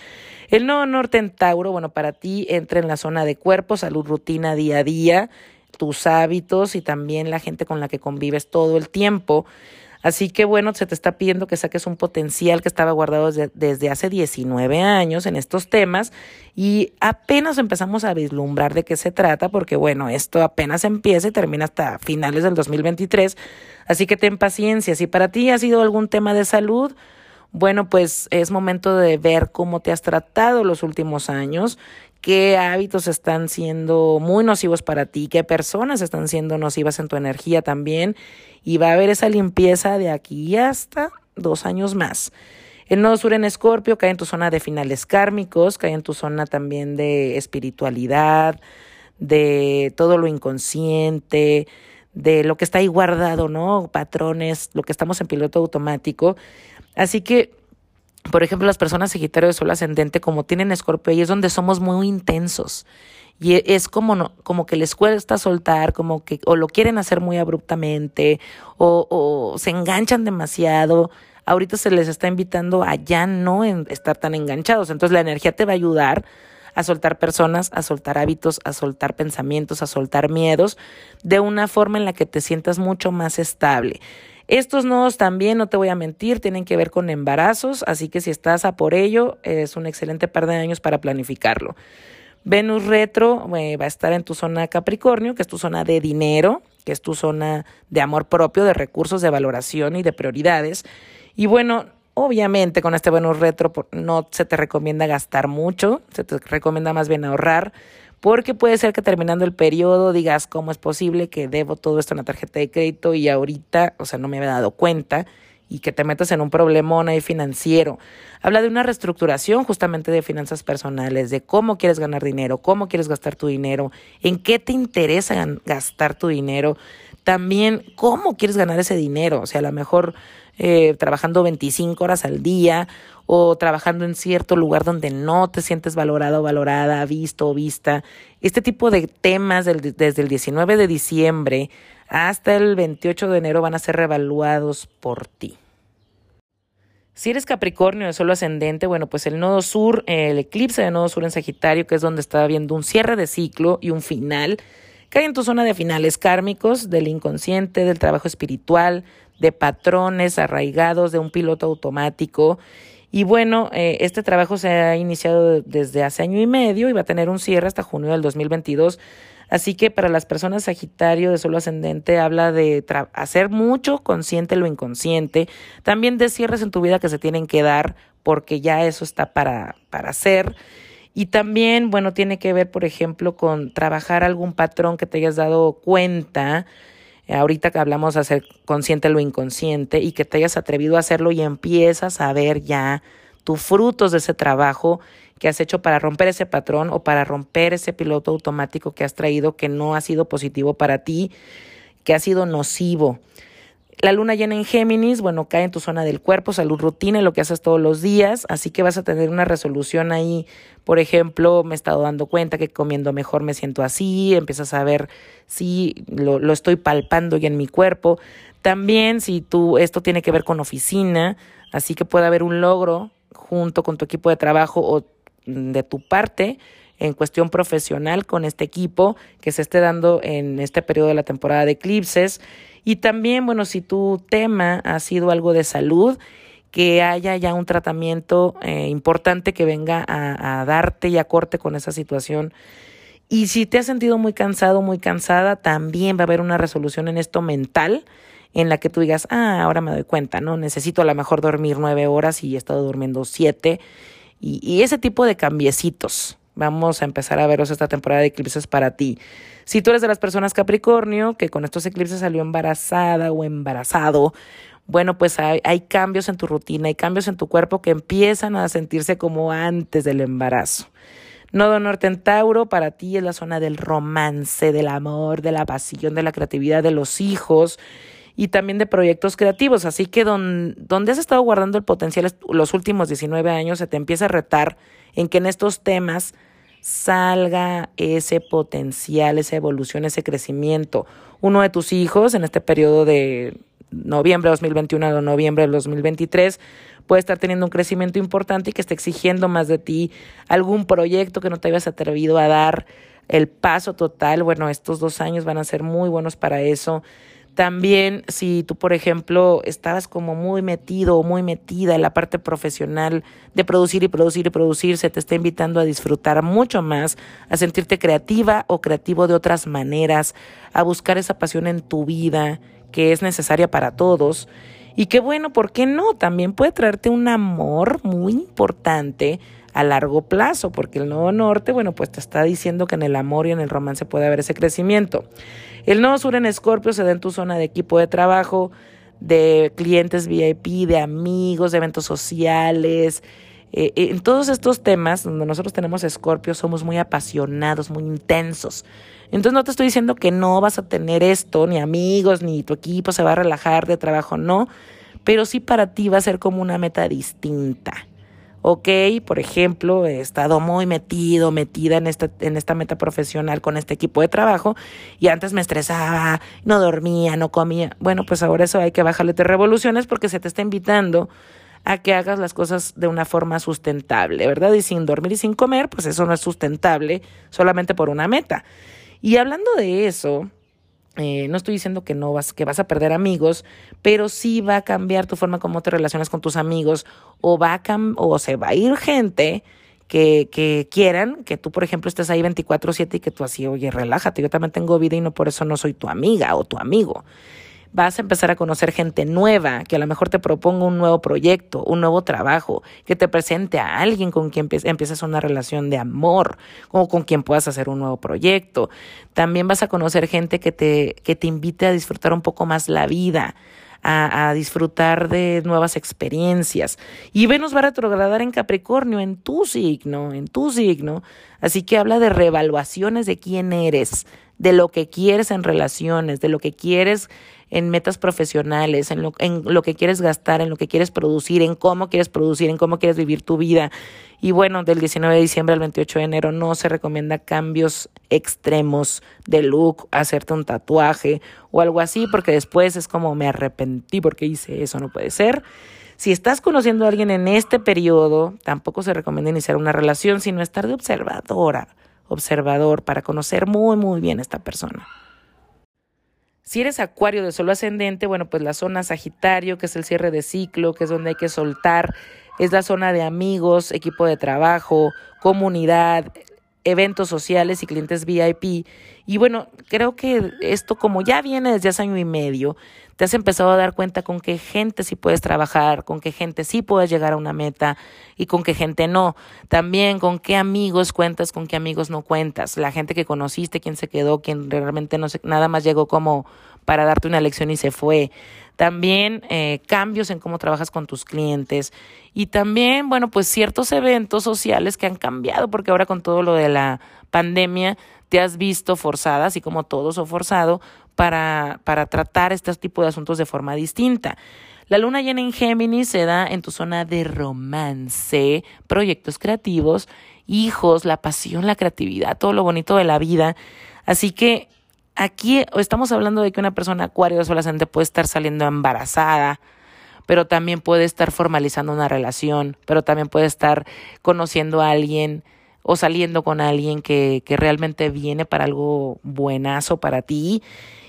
El nodo norte en Tauro, bueno, para ti entra en la zona de cuerpo, salud, rutina, día a día, tus hábitos y también la gente con la que convives todo el tiempo. Así que bueno, se te está pidiendo que saques un potencial que estaba guardado desde, hace 19 años en estos temas y apenas empezamos a vislumbrar de qué se trata porque bueno, esto apenas empieza y termina hasta finales del 2023. Así que ten paciencia. Si para ti ha sido algún tema de salud, bueno, pues es momento de ver cómo te has tratado los últimos años, qué hábitos están siendo muy nocivos para ti, qué personas están siendo nocivas en tu energía también, y va a haber esa limpieza de aquí hasta dos años más. El nodo sur en Escorpio cae en tu zona de finales kármicos, cae en tu zona también de espiritualidad, de todo lo inconsciente, de lo que está ahí guardado, ¿no? Patrones, lo que estamos en piloto automático. Así que por ejemplo, las personas Sagitario de Sol ascendente, como tienen Escorpio, y es donde somos muy intensos. Y e, es como, no, como que les cuesta soltar, como que o lo quieren hacer muy abruptamente, o, o se enganchan demasiado. Ahorita se les está invitando a ya no estar tan enganchados. Entonces la energía te va a ayudar a soltar personas, a soltar hábitos, a soltar pensamientos, a soltar miedos, de una forma en la que te sientas mucho más estable. Estos nodos también, no te voy a mentir, tienen que ver con embarazos, así que si estás a por ello, es un excelente par de años para planificarlo. Venus retro eh, va a estar en tu zona Capricornio, que es tu zona de dinero, que es tu zona de amor propio, de recursos, de valoración y de prioridades. Y bueno, obviamente con este Venus retro no se te recomienda gastar mucho, se te recomienda más bien ahorrar porque puede ser que terminando el periodo digas cómo es posible que debo todo esto en la tarjeta de crédito y ahorita, o sea, no me había dado cuenta y que te metas en un problemón ahí financiero. Habla de una reestructuración justamente de finanzas personales, de cómo quieres ganar dinero, cómo quieres gastar tu dinero, en qué te interesa gastar tu dinero, también cómo quieres ganar ese dinero, o sea, a lo mejor eh, trabajando 25 horas al día o trabajando en cierto lugar donde no te sientes valorado valorada, visto o vista. Este tipo de temas desde el 19 de diciembre hasta el 28 de enero van a ser revaluados por ti. Si eres Capricornio de solo ascendente, bueno, pues el nodo sur, el eclipse de nodo sur en Sagitario, que es donde está habiendo un cierre de ciclo y un final, cae en tu zona de finales kármicos, del inconsciente, del trabajo espiritual, de patrones arraigados, de un piloto automático. Y bueno, eh, este trabajo se ha iniciado desde hace año y medio y va a tener un cierre hasta junio del 2022. Así que para las personas Sagitario de solo ascendente habla de hacer mucho consciente lo inconsciente, también de cierres en tu vida que se tienen que dar porque ya eso está para, para hacer. Y también, bueno, tiene que ver, por ejemplo, con trabajar algún patrón que te hayas dado cuenta ahorita que hablamos de hacer consciente lo inconsciente y que te hayas atrevido a hacerlo y empiezas a ver ya tus frutos de ese trabajo que has hecho para romper ese patrón o para romper ese piloto automático que has traído que no ha sido positivo para ti, que ha sido nocivo. La luna llena en Géminis, bueno, cae en tu zona del cuerpo, salud rutina, lo que haces todos los días, así que vas a tener una resolución ahí. Por ejemplo, me he estado dando cuenta que comiendo mejor me siento así, empiezas a ver si lo, lo estoy palpando ya en mi cuerpo. También si tú, esto tiene que ver con oficina, así que puede haber un logro junto con tu equipo de trabajo o de tu parte en cuestión profesional con este equipo que se esté dando en este periodo de la temporada de eclipses. Y también, bueno, si tu tema ha sido algo de salud, que haya ya un tratamiento eh, importante que venga a, darte y a corte con esa situación. Y si te has sentido muy cansado, muy cansada, también va a haber una resolución en esto mental en la que tú digas, ah, ahora me doy cuenta, ¿no? Necesito a lo mejor dormir nueve horas y he estado durmiendo siete. Y, y ese tipo de cambiecitos. Vamos a empezar a veros esta temporada de eclipses para ti. Si tú eres de las personas Capricornio, que con estos eclipses salió embarazada o embarazado, bueno, pues hay, cambios en tu rutina, hay cambios en tu cuerpo que empiezan a sentirse como antes del embarazo. Nodo Norte en Tauro para ti es la zona del romance, del amor, de la pasión, de la creatividad, de los hijos y también de proyectos creativos. Así que don, donde has estado guardando el potencial los últimos 19 años, se te empieza a retar en que en estos temas salga ese potencial, esa evolución, ese crecimiento. Uno de tus hijos en este periodo de noviembre de 2021 a noviembre del 2023 puede estar teniendo un crecimiento importante y que esté exigiendo más de ti algún proyecto que no te habías atrevido a dar el paso total. Bueno, estos dos años van a ser muy buenos para eso. También si tú, por ejemplo, estabas como muy metido o muy metida en la parte profesional de producir y producir y producir, se te está invitando a disfrutar mucho más, a sentirte creativa o creativo de otras maneras, a buscar esa pasión en tu vida que es necesaria para todos. Y qué bueno, ¿por qué no? También puede traerte un amor muy importante a largo plazo, porque el Nodo Norte, bueno, pues te está diciendo que en el amor y en el romance puede haber ese crecimiento. El Nodo Sur en Escorpio se da en tu zona de equipo de trabajo, de clientes VIP, de amigos, de eventos sociales. Eh, eh, en todos estos temas donde nosotros tenemos Escorpio somos muy apasionados, muy intensos. Entonces no te estoy diciendo que no vas a tener esto, ni amigos, ni tu equipo se va a relajar de trabajo, no, pero sí para ti va a ser como una meta distinta. Ok, por ejemplo, he estado muy metido, metida en esta, en esta meta profesional con este equipo de trabajo y antes me estresaba, no dormía, no comía. Bueno, pues ahora eso hay que bajarle de revoluciones porque se te está invitando a que hagas las cosas de una forma sustentable, ¿verdad? Y sin dormir y sin comer, pues eso no es sustentable solamente por una meta. Y hablando de eso, eh, no estoy diciendo que no vas, que vas a perder amigos, pero sí va a cambiar tu forma como te relacionas con tus amigos, o va a o se va a ir gente que, que quieran que tú, por ejemplo, estés ahí 24-7 y que tú así, oye, relájate, yo también tengo vida y no por eso no soy tu amiga o tu amigo vas a empezar a conocer gente nueva, que a lo mejor te proponga un nuevo proyecto, un nuevo trabajo, que te presente a alguien con quien empieces una relación de amor o con quien puedas hacer un nuevo proyecto. También vas a conocer gente que te, que te invite a disfrutar un poco más la vida. A, a, disfrutar de nuevas experiencias. Y Venus va a retrogradar en Capricornio, en tu signo, en tu signo. Así que habla de reevaluaciones de quién eres, de lo que quieres en relaciones, de lo que quieres en metas profesionales, en lo, en lo que quieres gastar, en lo que quieres producir, en cómo quieres producir, en cómo quieres vivir tu vida. Y bueno, del 19 de diciembre al 28 de enero no se recomienda cambios extremos de look, hacerte un tatuaje o algo así, porque después es como me arrepentí porque hice eso, no puede ser. Si estás conociendo a alguien en este periodo, tampoco se recomienda iniciar una relación, sino estar de observadora, observador, para conocer muy, muy bien a esta persona. Si eres acuario de solo ascendente, bueno, pues la zona Sagitario, que es el cierre de ciclo, que es donde hay que soltar, es la zona de amigos, equipo de trabajo, comunidad, eventos sociales y clientes VIP. Y bueno, creo que esto como ya viene desde hace año y medio, te has empezado a dar cuenta con qué gente sí puedes trabajar, con qué gente sí puedes llegar a una meta y con qué gente no. También con qué amigos cuentas, con qué amigos no cuentas. La gente que conociste, quién se quedó, quién realmente no se, nada más llegó como para darte una lección y se fue. También eh, cambios en cómo trabajas con tus clientes y también, bueno, pues ciertos eventos sociales que han cambiado porque ahora con todo lo de la pandemia te has visto forzada, así como todos o forzado, para, para tratar este tipo de asuntos de forma distinta. La luna llena en Géminis se da en tu zona de romance, proyectos creativos, hijos, la pasión, la creatividad, todo lo bonito de la vida. Así que aquí estamos hablando de que una persona acuario solamente puede estar saliendo embarazada, pero también puede estar formalizando una relación, pero también puede estar conociendo a alguien o saliendo con alguien que, que realmente viene para algo buenazo para ti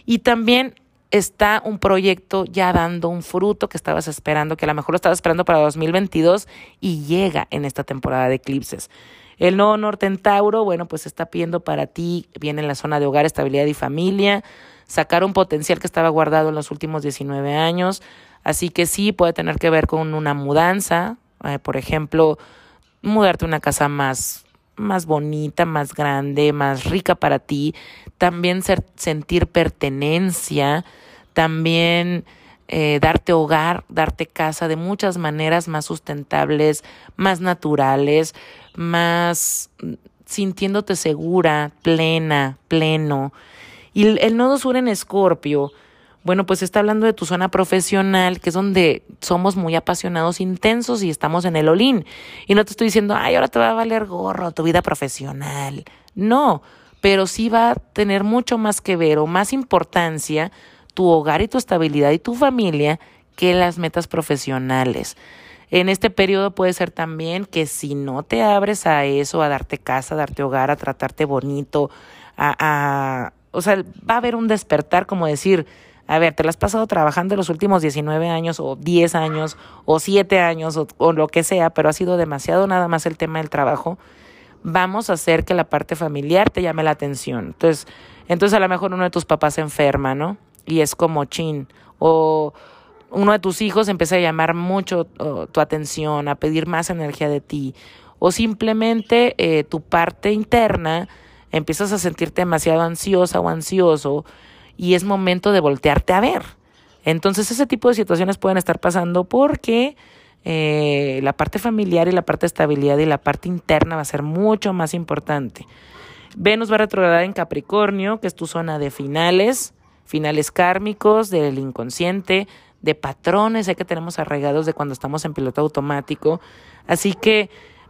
y también está un proyecto ya dando un fruto que estabas esperando, que a lo mejor lo estabas esperando para 2022 y llega en esta temporada de eclipses. El nodo norte en Tauro, bueno, pues está pidiendo para ti, viene en la zona de hogar, estabilidad y familia, sacar un potencial que estaba guardado en los últimos 19 años. Así que sí, puede tener que ver con una mudanza, eh, por ejemplo, mudarte a una casa más, más bonita, más grande, más rica para ti. También ser, sentir pertenencia, también eh, darte hogar, darte casa de muchas maneras más sustentables, más naturales, más mm, sintiéndote segura, plena, pleno. Y el, el nodo sur en Escorpio, bueno, pues está hablando de tu zona profesional, que es donde somos muy apasionados, intensos y estamos en el olín. Y no te estoy diciendo, ay, ahora te va a valer gorro tu vida profesional. No, pero sí va a tener mucho más que ver o más importancia tu hogar y tu estabilidad y tu familia que las metas profesionales. En este periodo puede ser también que si no te abres a eso, a darte casa, a darte hogar, a tratarte bonito, a, a o sea, va a haber un despertar como decir, a ver, te la has pasado trabajando los últimos 19 años o 10 años o 7 años o, lo que sea, pero ha sido demasiado nada más el tema del trabajo. Vamos a hacer que la parte familiar te llame la atención. Entonces, entonces a lo mejor uno de tus papás se enferma, ¿no? y es como chin. O uno de tus hijos empieza a llamar mucho tu atención, a pedir más energía de ti. O simplemente eh, tu parte interna empiezas a sentirte demasiado ansiosa o ansioso y es momento de voltearte a ver. Entonces ese tipo de situaciones pueden estar pasando porque eh, la parte familiar y la parte de estabilidad y la parte interna va a ser mucho más importante. Venus va a retrogradar en Capricornio, que es tu zona de finales, finales kármicos del inconsciente, de patrones que tenemos arraigados de cuando estamos en piloto automático. Así que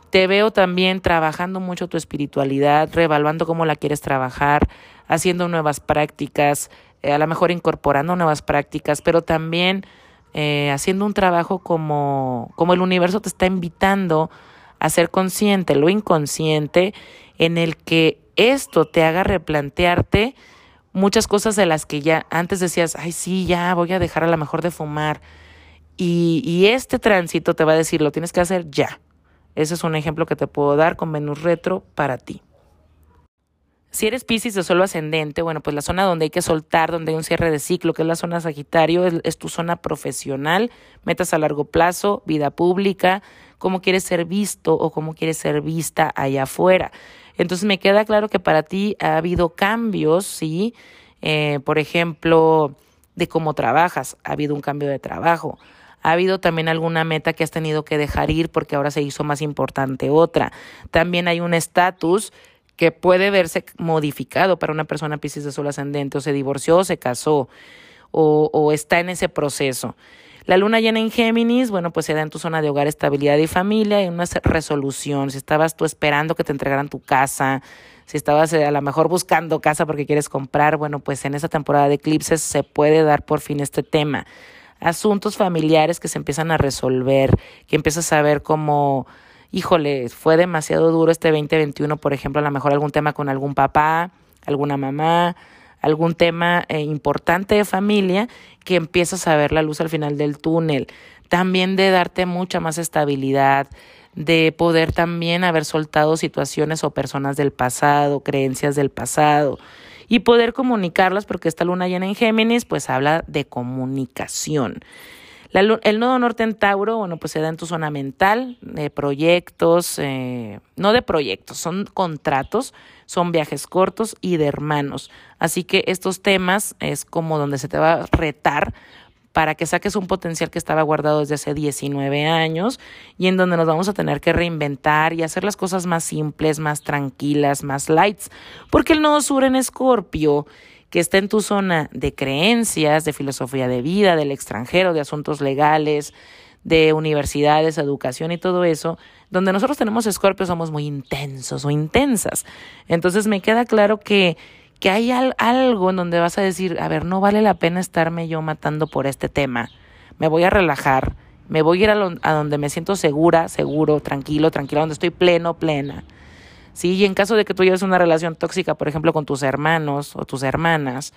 te veo también trabajando mucho tu espiritualidad, reevaluando cómo la quieres trabajar, haciendo nuevas prácticas, eh, a lo mejor incorporando nuevas prácticas, pero también eh, haciendo un trabajo como, como el universo te está invitando a ser consciente, lo inconsciente, en el que esto te haga replantearte muchas cosas de las que ya antes decías, ay, sí, ya voy a dejar a lo mejor de fumar. Y, y este tránsito te va a decir, lo tienes que hacer ya. Ese es un ejemplo que te puedo dar con Venus retro para ti. Si eres Pisces de suelo ascendente, bueno, pues la zona donde hay que soltar, donde hay un cierre de ciclo, que es la zona Sagitario, es, tu zona profesional, metas a largo plazo, vida pública, cómo quieres ser visto o cómo quieres ser vista allá afuera. Entonces me queda claro que para ti ha habido cambios, ¿sí? Eh, por ejemplo, de cómo trabajas, ha habido un cambio de trabajo. Ha habido también alguna meta que has tenido que dejar ir porque ahora se hizo más importante otra. También hay un estatus que puede verse modificado para una persona Pisces de Sol ascendente, o se divorció, o se casó, o, o está en ese proceso. La luna llena en Géminis, bueno, pues se da en tu zona de hogar, estabilidad y familia, y una resolución. Si estabas tú esperando que te entregaran tu casa, si estabas eh, a lo mejor buscando casa porque quieres comprar, bueno, pues en esta temporada de eclipses se puede dar por fin este tema. Asuntos familiares que se empiezan a resolver, que empiezas a ver como, híjole, fue demasiado duro este 2021, por ejemplo, a lo mejor algún tema con algún papá, alguna mamá, algún tema eh, importante de familia que empiezas a ver la luz al final del túnel. También de darte mucha más estabilidad, de poder también haber soltado situaciones o personas del pasado, creencias del pasado y poder comunicarlas porque esta luna llena en Géminis pues habla de comunicación. El nodo norte en Tauro, bueno, pues se da en tu zona mental, de proyectos, eh, no de proyectos, son contratos, son viajes cortos y de hermanos. Así que estos temas es como donde se te va a retar para que saques un potencial que estaba guardado desde hace 19 años y en donde nos vamos a tener que reinventar y hacer las cosas más simples, más tranquilas, más lights. Porque el nodo sur en Escorpio que está en tu zona de creencias, de filosofía de vida, del extranjero, de asuntos legales, de universidades, educación y todo eso, donde nosotros tenemos escorpios somos muy intensos o intensas. Entonces me queda claro que, que hay algo en donde vas a decir, a ver, no vale la pena estarme yo matando por este tema, me voy a relajar, me voy a ir a, a donde me siento segura, seguro, tranquilo, tranquila, donde estoy pleno, plena. Sí, y en caso de que tú lleves una relación tóxica, por ejemplo, con tus hermanos o tus hermanas,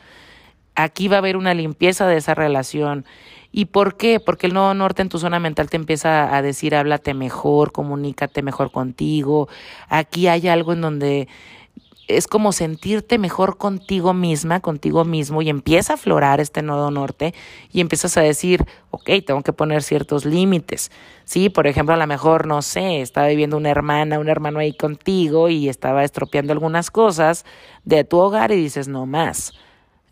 aquí va a haber una limpieza de esa relación. ¿Y por qué? Porque el nodo norte en tu zona mental te empieza a decir, háblate mejor, comunícate mejor contigo. Aquí hay algo en donde es como sentirte mejor contigo misma, contigo mismo, y empieza a aflorar este nodo norte y empiezas a decir, ok, tengo que poner ciertos límites. Sí, por ejemplo, a lo mejor, no sé, estaba viviendo una hermana, un hermano ahí contigo y estaba estropeando algunas cosas de tu hogar y dices, no más.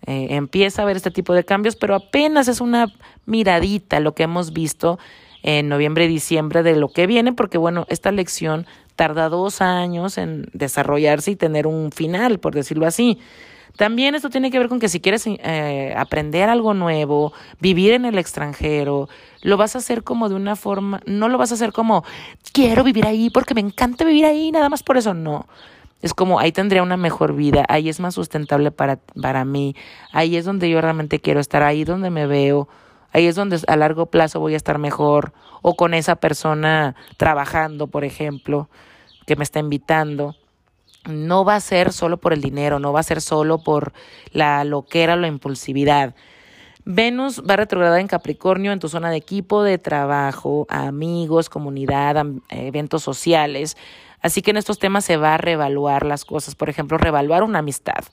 Eh, empieza a ver este tipo de cambios, pero apenas es una miradita lo que hemos visto en noviembre y diciembre de lo que viene, porque bueno, esta lección tarda dos años en desarrollarse y tener un final, por decirlo así. También esto tiene que ver con que si quieres eh, aprender algo nuevo, vivir en el extranjero, lo vas a hacer como de una forma, no lo vas a hacer como quiero vivir ahí porque me encanta vivir ahí, nada más por eso, no. Es como ahí tendría una mejor vida, ahí es más sustentable para, para mí, ahí es donde yo realmente quiero estar, ahí donde me veo, ahí es donde a largo plazo voy a estar mejor, o con esa persona trabajando, por ejemplo, que me está invitando. No va a ser solo por el dinero, no va a ser solo por la loquera la impulsividad. Venus va a retrogradar en Capricornio en tu zona de equipo, de trabajo, amigos, comunidad, eventos sociales. Así que en estos temas se va a reevaluar las cosas. Por ejemplo, reevaluar una amistad.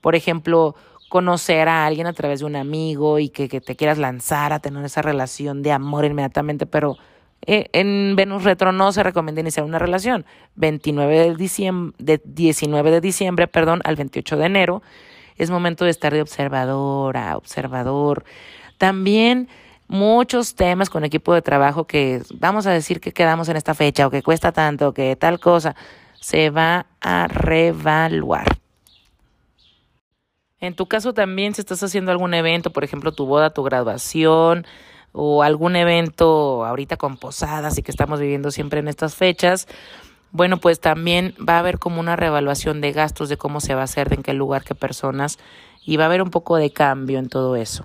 Por ejemplo, conocer a alguien a través de un amigo y que, te quieras lanzar a tener esa relación de amor inmediatamente, pero eh, en Venus Retro no se recomienda iniciar una relación. 29 de diciembre, de 19 de diciembre perdón, al 28 de enero es momento de estar de observadora, observador. También muchos temas con equipo de trabajo que vamos a decir que quedamos en esta fecha o que cuesta tanto, que tal cosa, se va a revaluar. En tu caso también, si estás haciendo algún evento, por ejemplo, tu boda, tu graduación o algún evento ahorita con posadas y que estamos viviendo siempre en estas fechas, bueno, pues también va a haber como una reevaluación de gastos, de cómo se va a hacer, de en qué lugar, qué personas, y va a haber un poco de cambio en todo eso.